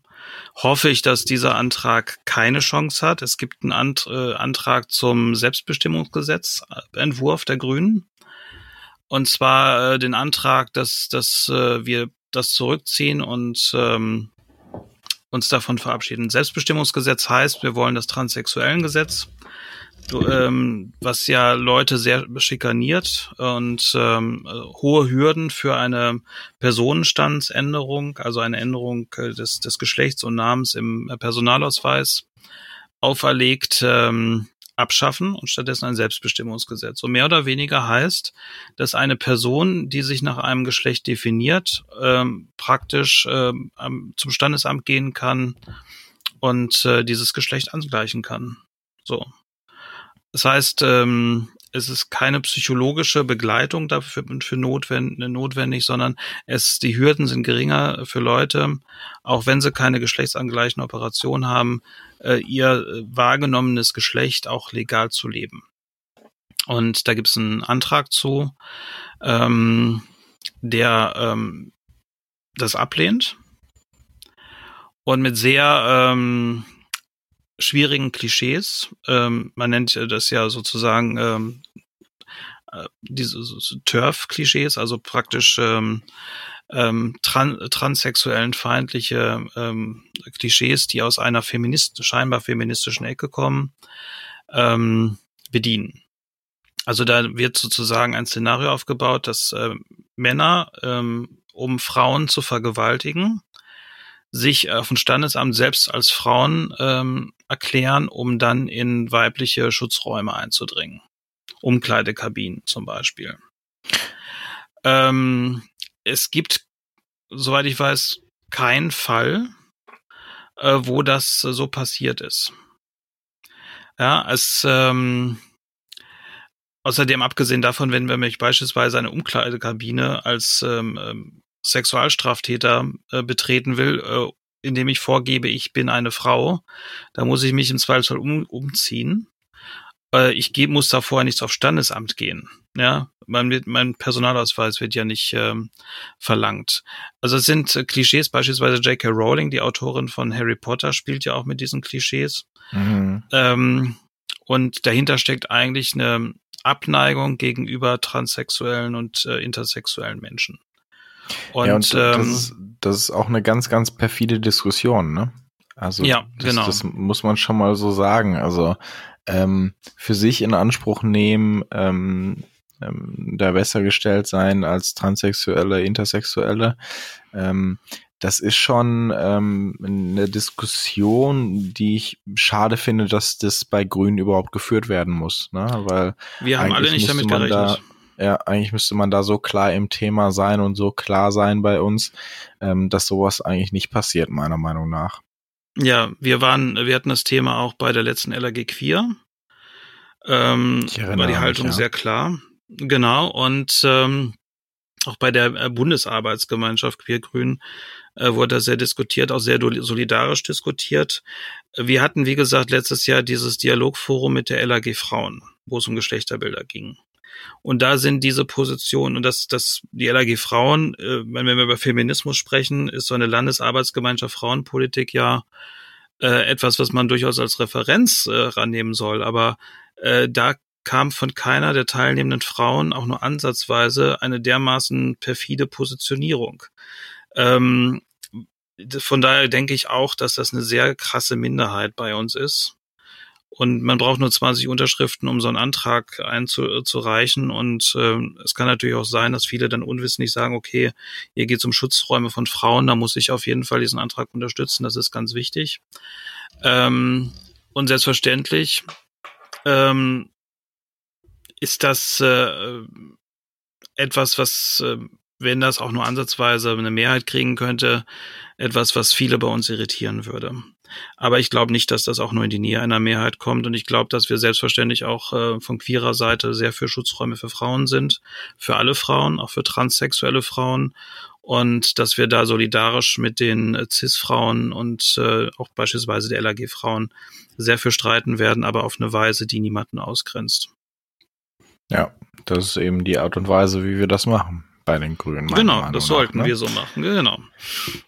Hoffe ich, dass dieser Antrag keine Chance hat. Es gibt einen Antrag zum Selbstbestimmungsgesetz, Entwurf der Grünen. Und zwar äh, den Antrag, dass, dass äh, wir das zurückziehen und ähm, uns davon verabschieden. Selbstbestimmungsgesetz heißt, wir wollen das Transsexuellengesetz, ähm, was ja Leute sehr schikaniert und ähm, hohe Hürden für eine Personenstandsänderung, also eine Änderung äh, des, des Geschlechts und Namens im Personalausweis auferlegt. Ähm, abschaffen und stattdessen ein Selbstbestimmungsgesetz. Und mehr oder weniger heißt, dass eine Person, die sich nach einem Geschlecht definiert, ähm, praktisch ähm, zum Standesamt gehen kann und äh, dieses Geschlecht angleichen kann. So. Das heißt, ähm, es ist keine psychologische Begleitung dafür für notwendig, notwendig, sondern es, die Hürden sind geringer für Leute, auch wenn sie keine geschlechtsangleichende Operation haben, ihr wahrgenommenes Geschlecht auch legal zu leben. Und da gibt es einen Antrag zu, ähm, der ähm, das ablehnt und mit sehr ähm, schwierigen Klischees. Ähm, man nennt das ja sozusagen ähm, äh, diese so Turf-Klischees, also praktisch ähm, ähm, tran transsexuellen feindliche ähm, Klischees, die aus einer feminist scheinbar feministischen Ecke kommen, ähm, bedienen. Also da wird sozusagen ein Szenario aufgebaut, dass äh, Männer, ähm, um Frauen zu vergewaltigen, sich auf dem Standesamt selbst als Frauen ähm, erklären, um dann in weibliche Schutzräume einzudringen. Umkleidekabinen zum Beispiel. Ähm, es gibt, soweit ich weiß, keinen Fall, äh, wo das so passiert ist. Ja, es ähm, außerdem abgesehen davon, wenn wir mich beispielsweise eine Umkleidekabine als ähm, ähm, Sexualstraftäter äh, betreten will, äh, indem ich vorgebe, ich bin eine Frau, da muss ich mich im Zweifelsfall um, umziehen. Äh, ich geb, muss da vorher nichts auf Standesamt gehen. Ja, mein, mein Personalausweis wird ja nicht ähm, verlangt. Also es sind äh, Klischees, beispielsweise J.K. Rowling, die Autorin von Harry Potter, spielt ja auch mit diesen Klischees. Mhm. Ähm, und dahinter steckt eigentlich eine Abneigung gegenüber transsexuellen und äh, intersexuellen Menschen. Und, ja, und ähm, das, ist, das ist auch eine ganz, ganz perfide Diskussion, ne? Also ja, das, genau. das muss man schon mal so sagen. Also ähm, für sich in Anspruch nehmen, ähm, ähm, da besser gestellt sein als Transsexuelle, Intersexuelle. Ähm, das ist schon ähm, eine Diskussion, die ich schade finde, dass das bei Grünen überhaupt geführt werden muss, ne? Weil wir haben alle nicht damit gerechnet. Da, ja, eigentlich müsste man da so klar im Thema sein und so klar sein bei uns, ähm, dass sowas eigentlich nicht passiert, meiner Meinung nach. Ja, wir waren, wir hatten das Thema auch bei der letzten LAG Queer. Ähm, war die Haltung mich, ja. sehr klar. Genau, und ähm, auch bei der äh, Bundesarbeitsgemeinschaft Queergrün äh, wurde sehr diskutiert, auch sehr solidarisch diskutiert. Wir hatten, wie gesagt, letztes Jahr dieses Dialogforum mit der LAG Frauen, wo es um Geschlechterbilder ging. Und da sind diese Positionen und das, das die LAG Frauen, äh, wenn wir über Feminismus sprechen, ist so eine Landesarbeitsgemeinschaft Frauenpolitik ja äh, etwas, was man durchaus als Referenz äh, rannehmen soll. Aber äh, da kam von keiner der teilnehmenden Frauen auch nur ansatzweise eine dermaßen perfide Positionierung. Ähm, von daher denke ich auch, dass das eine sehr krasse Minderheit bei uns ist. Und man braucht nur 20 Unterschriften, um so einen Antrag einzureichen. Und äh, es kann natürlich auch sein, dass viele dann unwissentlich sagen, okay, hier geht es um Schutzräume von Frauen, da muss ich auf jeden Fall diesen Antrag unterstützen, das ist ganz wichtig. Ähm, und selbstverständlich ähm, ist das äh, etwas, was, äh, wenn das auch nur ansatzweise eine Mehrheit kriegen könnte, etwas, was viele bei uns irritieren würde. Aber ich glaube nicht, dass das auch nur in die Nähe einer Mehrheit kommt. Und ich glaube, dass wir selbstverständlich auch äh, von queerer Seite sehr für Schutzräume für Frauen sind, für alle Frauen, auch für transsexuelle Frauen. Und dass wir da solidarisch mit den äh, CIS-Frauen und äh, auch beispielsweise der LAG-Frauen sehr für streiten werden, aber auf eine Weise, die niemanden ausgrenzt. Ja, das ist eben die Art und Weise, wie wir das machen bei den Grünen. Genau, Meinung das sollten nach, ne? wir so machen. Genau.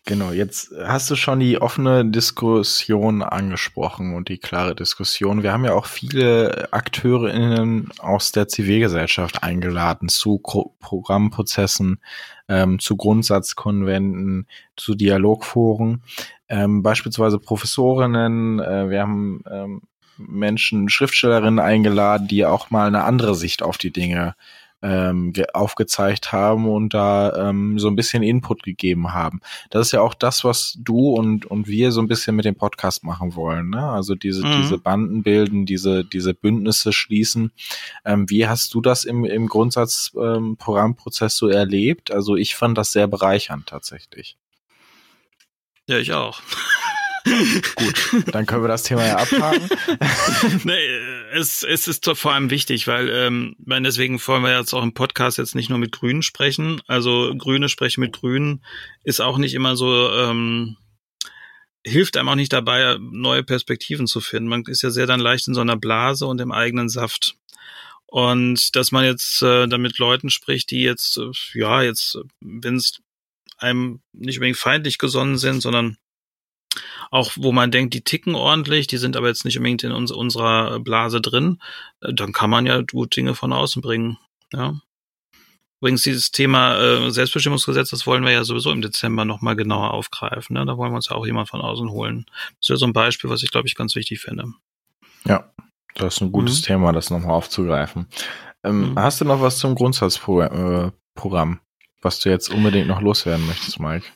Genau, jetzt hast du schon die offene Diskussion angesprochen und die klare Diskussion. Wir haben ja auch viele AkteurInnen aus der Zivilgesellschaft eingeladen zu Programmprozessen, ähm, zu Grundsatzkonventen, zu Dialogforen, ähm, beispielsweise Professorinnen. Äh, wir haben ähm, Menschen, Schriftstellerinnen eingeladen, die auch mal eine andere Sicht auf die Dinge ähm, aufgezeigt haben und da ähm, so ein bisschen Input gegeben haben. Das ist ja auch das, was du und, und wir so ein bisschen mit dem Podcast machen wollen. Ne? Also diese, mhm. diese Banden bilden, diese, diese Bündnisse schließen. Ähm, wie hast du das im, im Grundsatzprogrammprozess ähm, so erlebt? Also ich fand das sehr bereichernd tatsächlich. Ja, ich auch. Gut, dann können wir das Thema ja abhaken. nee, es, es ist vor allem wichtig, weil ähm, deswegen wollen wir jetzt auch im Podcast jetzt nicht nur mit Grünen sprechen. Also Grüne sprechen mit Grünen ist auch nicht immer so, ähm, hilft einem auch nicht dabei, neue Perspektiven zu finden. Man ist ja sehr dann leicht in so einer Blase und im eigenen Saft. Und dass man jetzt äh, damit Leuten spricht, die jetzt, äh, ja, jetzt, wenn es einem nicht unbedingt feindlich gesonnen sind, sondern auch wo man denkt, die ticken ordentlich, die sind aber jetzt nicht unbedingt in uns, unserer Blase drin, äh, dann kann man ja gut Dinge von außen bringen. Ja. Übrigens, dieses Thema äh, Selbstbestimmungsgesetz, das wollen wir ja sowieso im Dezember nochmal genauer aufgreifen. Ne? Da wollen wir uns ja auch jemand von außen holen. Das wäre so ein Beispiel, was ich, glaube ich, ganz wichtig finde. Ja, das ist ein gutes mhm. Thema, das nochmal aufzugreifen. Ähm, mhm. Hast du noch was zum Grundsatzprogramm, äh, was du jetzt unbedingt noch loswerden möchtest, Mike?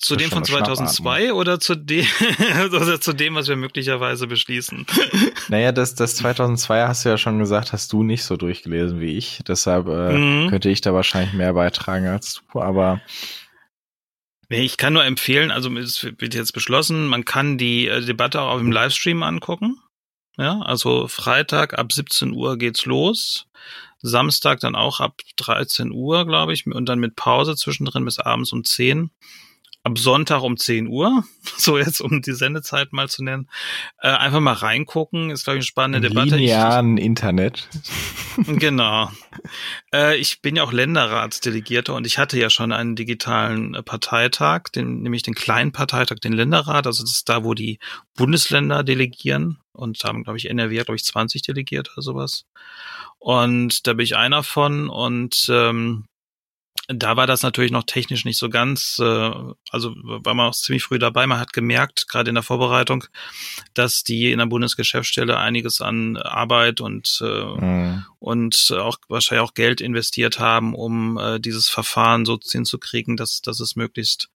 Zu dem von 2002 oder zu dem, oder zu dem, was wir möglicherweise beschließen? Naja, das, das 2002 hast du ja schon gesagt, hast du nicht so durchgelesen wie ich. Deshalb äh, mhm. könnte ich da wahrscheinlich mehr beitragen als du, aber. Nee, ich kann nur empfehlen, also es wird jetzt beschlossen, man kann die äh, Debatte auch im Livestream angucken. Ja, also Freitag ab 17 Uhr geht's los. Samstag dann auch ab 13 Uhr, glaube ich, und dann mit Pause zwischendrin bis abends um 10 ab Sonntag um 10 Uhr, so jetzt um die Sendezeit mal zu nennen, äh, einfach mal reingucken. Ist, glaube ich, eine spannende Im Debatte. Linearen ich, Internet. Genau. Äh, ich bin ja auch Länderratsdelegierter und ich hatte ja schon einen digitalen äh, Parteitag, den, nämlich den kleinen Parteitag, den Länderrat. Also das ist da, wo die Bundesländer delegieren und haben, glaube ich, NRW hat, glaube ich, 20 delegiert oder sowas. Und da bin ich einer von und ähm, da war das natürlich noch technisch nicht so ganz, äh, also war man auch ziemlich früh dabei. Man hat gemerkt, gerade in der Vorbereitung, dass die in der Bundesgeschäftsstelle einiges an Arbeit und, äh, mhm. und auch wahrscheinlich auch Geld investiert haben, um äh, dieses Verfahren so hinzukriegen, dass, dass es möglichst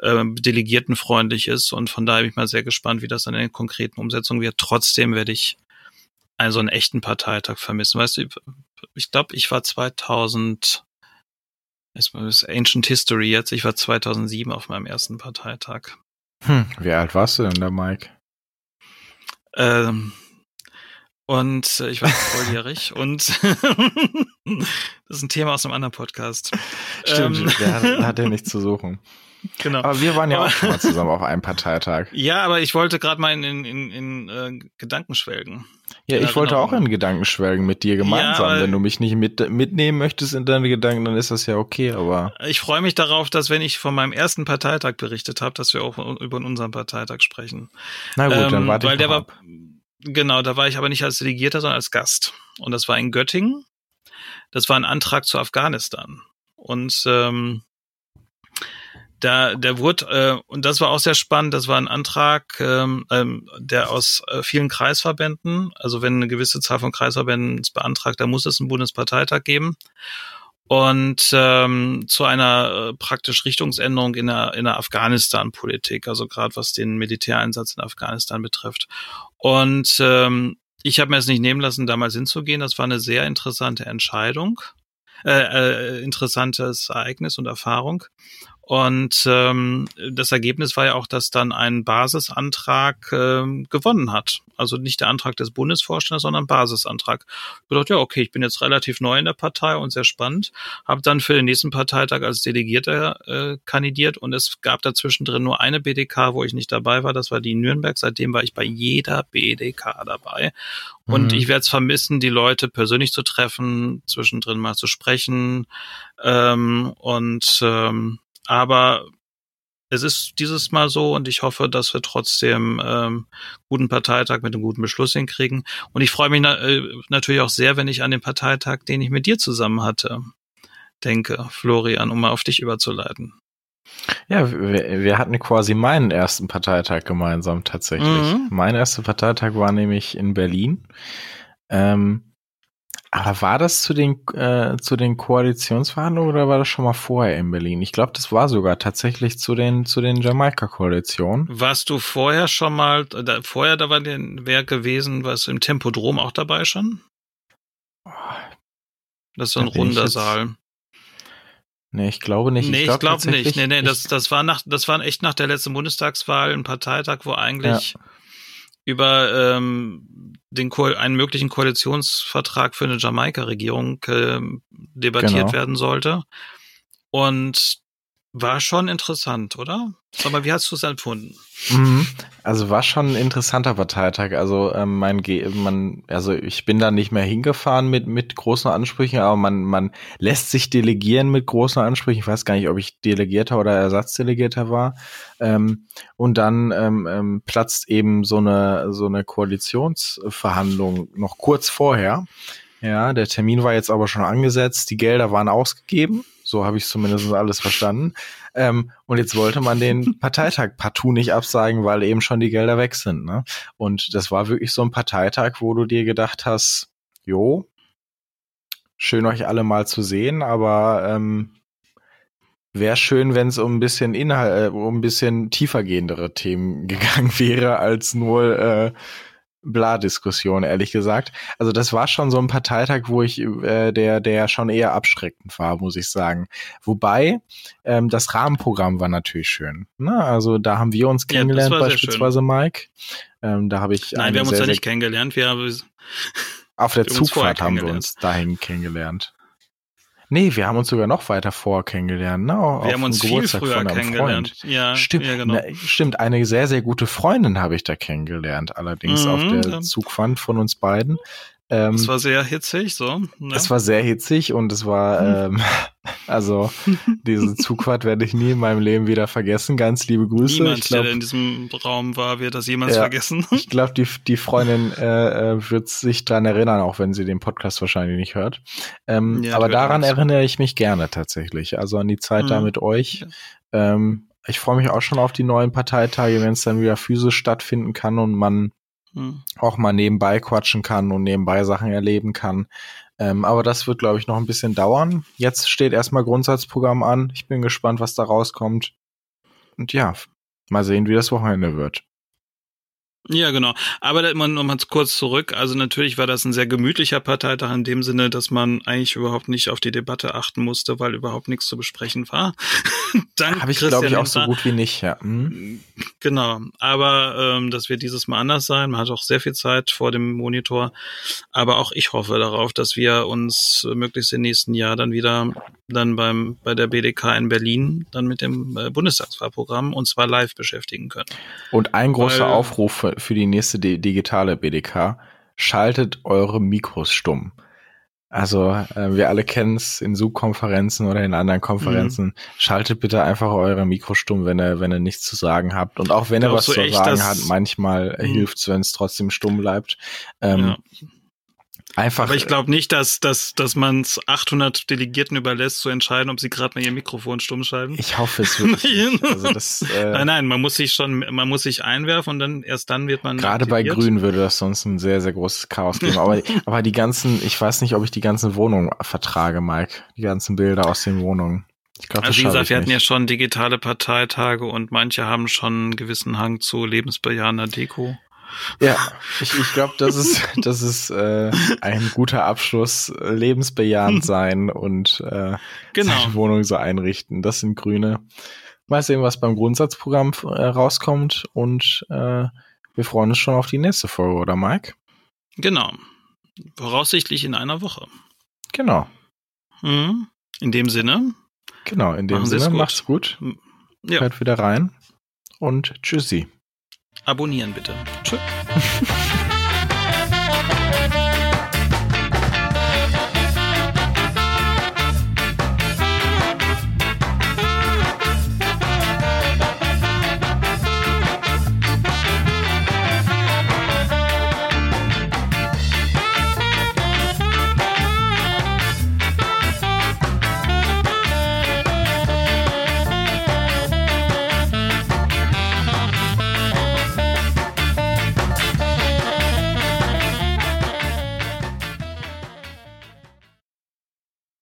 äh, delegiertenfreundlich ist. Und von daher bin ich mal sehr gespannt, wie das dann in der konkreten Umsetzung wird. Trotzdem werde ich also einen echten Parteitag vermissen. Weißt du, ich glaube, ich war 2000, es ist Ancient History jetzt, ich war 2007 auf meinem ersten Parteitag. Hm, wie alt warst du denn da, Mike? Ähm, und äh, ich war volljährig und das ist ein Thema aus einem anderen Podcast. Stimmt, ähm, der hat, hat ja nichts zu suchen. Genau. Aber wir waren ja auch schon mal zusammen auf einem Parteitag. Ja, aber ich wollte gerade mal in, in, in, in äh, Gedanken schwelgen. Ja, ich wollte auch in Gedanken schwelgen mit dir gemeinsam. Ja, wenn du mich nicht mit, mitnehmen möchtest in deine Gedanken, dann ist das ja okay, aber. Ich freue mich darauf, dass wenn ich von meinem ersten Parteitag berichtet habe, dass wir auch über unseren Parteitag sprechen. Na gut, ähm, dann warte ich weil der ab. war Genau, da war ich aber nicht als Delegierter, sondern als Gast. Und das war in Göttingen. Das war ein Antrag zu Afghanistan. Und ähm, da, der wurde, äh, und das war auch sehr spannend, das war ein Antrag, ähm, ähm, der aus äh, vielen Kreisverbänden, also wenn eine gewisse Zahl von Kreisverbänden es beantragt, dann muss es einen Bundesparteitag geben. Und ähm, zu einer äh, praktisch Richtungsänderung in der, in der Afghanistan-Politik, also gerade was den Militäreinsatz in Afghanistan betrifft. Und ähm, ich habe mir es nicht nehmen lassen, damals hinzugehen. Das war eine sehr interessante Entscheidung, äh, äh, interessantes Ereignis und Erfahrung. Und ähm, das Ergebnis war ja auch, dass dann ein Basisantrag ähm, gewonnen hat. Also nicht der Antrag des Bundesvorstands, sondern ein Basisantrag. Ich dachte, ja, okay, ich bin jetzt relativ neu in der Partei und sehr spannend. Habe dann für den nächsten Parteitag als Delegierter äh, kandidiert und es gab dazwischen drin nur eine BDK, wo ich nicht dabei war. Das war die in Nürnberg. Seitdem war ich bei jeder BDK dabei. Und mhm. ich werde es vermissen, die Leute persönlich zu treffen, zwischendrin mal zu sprechen. Ähm, und ähm, aber es ist dieses Mal so und ich hoffe, dass wir trotzdem ähm, guten Parteitag mit einem guten Beschluss hinkriegen. Und ich freue mich na äh, natürlich auch sehr, wenn ich an den Parteitag, den ich mit dir zusammen hatte, denke, Florian, um mal auf dich überzuleiten. Ja, wir, wir hatten quasi meinen ersten Parteitag gemeinsam tatsächlich. Mhm. Mein erster Parteitag war nämlich in Berlin. Ähm, aber war das zu den, äh, zu den Koalitionsverhandlungen oder war das schon mal vorher in Berlin? Ich glaube, das war sogar tatsächlich zu den, zu den Jamaika-Koalitionen. Warst du vorher schon mal, da, vorher da war den, wer gewesen, was im Tempodrom auch dabei schon? Das ist so ein runder Saal. Nee, ich glaube nicht. Nee, ich glaube glaub nicht. Nee, nee, das, das war nach, das war echt nach der letzten Bundestagswahl ein Parteitag, wo eigentlich ja über ähm, den Ko einen möglichen Koalitionsvertrag für eine Jamaika-Regierung äh, debattiert genau. werden sollte. Und war schon interessant, oder? Sag mal, wie hast du es empfunden? Mhm. Also war schon ein interessanter Parteitag. Also ähm, mein Ge man, also ich bin da nicht mehr hingefahren mit mit großen Ansprüchen, aber man man lässt sich delegieren mit großen Ansprüchen. Ich weiß gar nicht, ob ich Delegierter oder Ersatzdelegierter war. Ähm, und dann ähm, ähm, platzt eben so eine so eine Koalitionsverhandlung noch kurz vorher. Ja, der Termin war jetzt aber schon angesetzt, die Gelder waren ausgegeben so habe ich zumindest alles verstanden. Ähm, und jetzt wollte man den Parteitag partout nicht absagen, weil eben schon die Gelder weg sind. Ne? Und das war wirklich so ein Parteitag, wo du dir gedacht hast, jo, schön euch alle mal zu sehen, aber ähm, wäre schön, wenn es um ein bisschen Inhalt, äh, um ein bisschen tiefergehendere Themen gegangen wäre, als nur äh, Bla-Diskussion, ehrlich gesagt. Also das war schon so ein Parteitag, wo ich, äh, der, der schon eher abschreckend war, muss ich sagen. Wobei, ähm, das Rahmenprogramm war natürlich schön. Ne? Also da haben wir uns kennengelernt, ja, beispielsweise Mike. Ähm, da habe ich. Nein, wir haben uns da nicht kennengelernt. Wir haben auf der Zugfahrt haben wir uns dahin kennengelernt. Nee, wir haben uns sogar noch weiter vor kennengelernt. Ne? Wir haben uns Geburtstag viel früher kennengelernt. Freund. Ja, stimmt. Ja, genau. Na, stimmt, eine sehr, sehr gute Freundin habe ich da kennengelernt. Allerdings mhm, auf der. Zugfahrt von uns beiden. Ähm, es war sehr hitzig, so. Ne? Es war sehr hitzig und es war, ähm, also diese Zugfahrt werde ich nie in meinem Leben wieder vergessen. Ganz liebe Grüße. Niemand, ich glaub, der in diesem Raum war, wird das jemals ja, vergessen. Ich glaube, die, die Freundin äh, äh, wird sich dran erinnern, auch wenn sie den Podcast wahrscheinlich nicht hört. Ähm, ja, aber daran erinnere ich mich gerne tatsächlich. Also an die Zeit mhm. da mit euch. Ähm, ich freue mich auch schon auf die neuen Parteitage, wenn es dann wieder physisch stattfinden kann und man hm. auch mal nebenbei quatschen kann und nebenbei Sachen erleben kann. Ähm, aber das wird, glaube ich, noch ein bisschen dauern. Jetzt steht erstmal Grundsatzprogramm an. Ich bin gespannt, was da rauskommt. und ja, mal sehen, wie das Wochenende wird. Ja, genau. Aber da immer noch mal kurz zurück. Also natürlich war das ein sehr gemütlicher Parteitag in dem Sinne, dass man eigentlich überhaupt nicht auf die Debatte achten musste, weil überhaupt nichts zu besprechen war. Dank Habe ich, glaube ich, auch so gut wie nicht, ja. Hm. Genau. Aber ähm, das wird dieses Mal anders sein. Man hat auch sehr viel Zeit vor dem Monitor. Aber auch ich hoffe darauf, dass wir uns möglichst im nächsten Jahr dann wieder dann beim bei der BDK in Berlin dann mit dem äh, Bundestagswahlprogramm und zwar live beschäftigen können. Und ein großer weil, Aufruf für die nächste digitale BDK, schaltet eure Mikros stumm. Also äh, wir alle kennen es in Zoom-Konferenzen oder in anderen Konferenzen. Mhm. Schaltet bitte einfach eure Mikro stumm, wenn ihr, wenn ihr nichts zu sagen habt. Und auch wenn ihr was zu echt, sagen habt, manchmal mhm. hilft es, wenn es trotzdem stumm bleibt. Ähm, ja. Einfach. Aber ich glaube nicht, dass, dass, dass man es 800 Delegierten überlässt, zu entscheiden, ob sie gerade mal ihr Mikrofon stumm schalten. Ich hoffe es wirklich. also das, äh, nein, nein, man muss sich schon, man muss sich einwerfen und dann erst dann wird man. Gerade bei Grün würde das sonst ein sehr, sehr großes Chaos geben. aber, aber die ganzen, ich weiß nicht, ob ich die ganzen Wohnungen vertrage, Mike. Die ganzen Bilder aus den Wohnungen. Ich glaub, also wie gesagt, wir hatten ja schon digitale Parteitage und manche haben schon einen gewissen Hang zu lebensbejahender Deko. Ja, ich, ich glaube, das ist, das ist äh, ein guter Abschluss. Lebensbejahend sein und äh, genau. seine Wohnung so einrichten. Das sind Grüne. Mal sehen, was beim Grundsatzprogramm äh, rauskommt und äh, wir freuen uns schon auf die nächste Folge, oder Mike? Genau. Voraussichtlich in einer Woche. Genau. Mhm. In dem Sinne. Genau, in dem Sinne. Gut. Macht's gut. Ja. Hört wieder rein und tschüssi abonnieren bitte. Tschüss.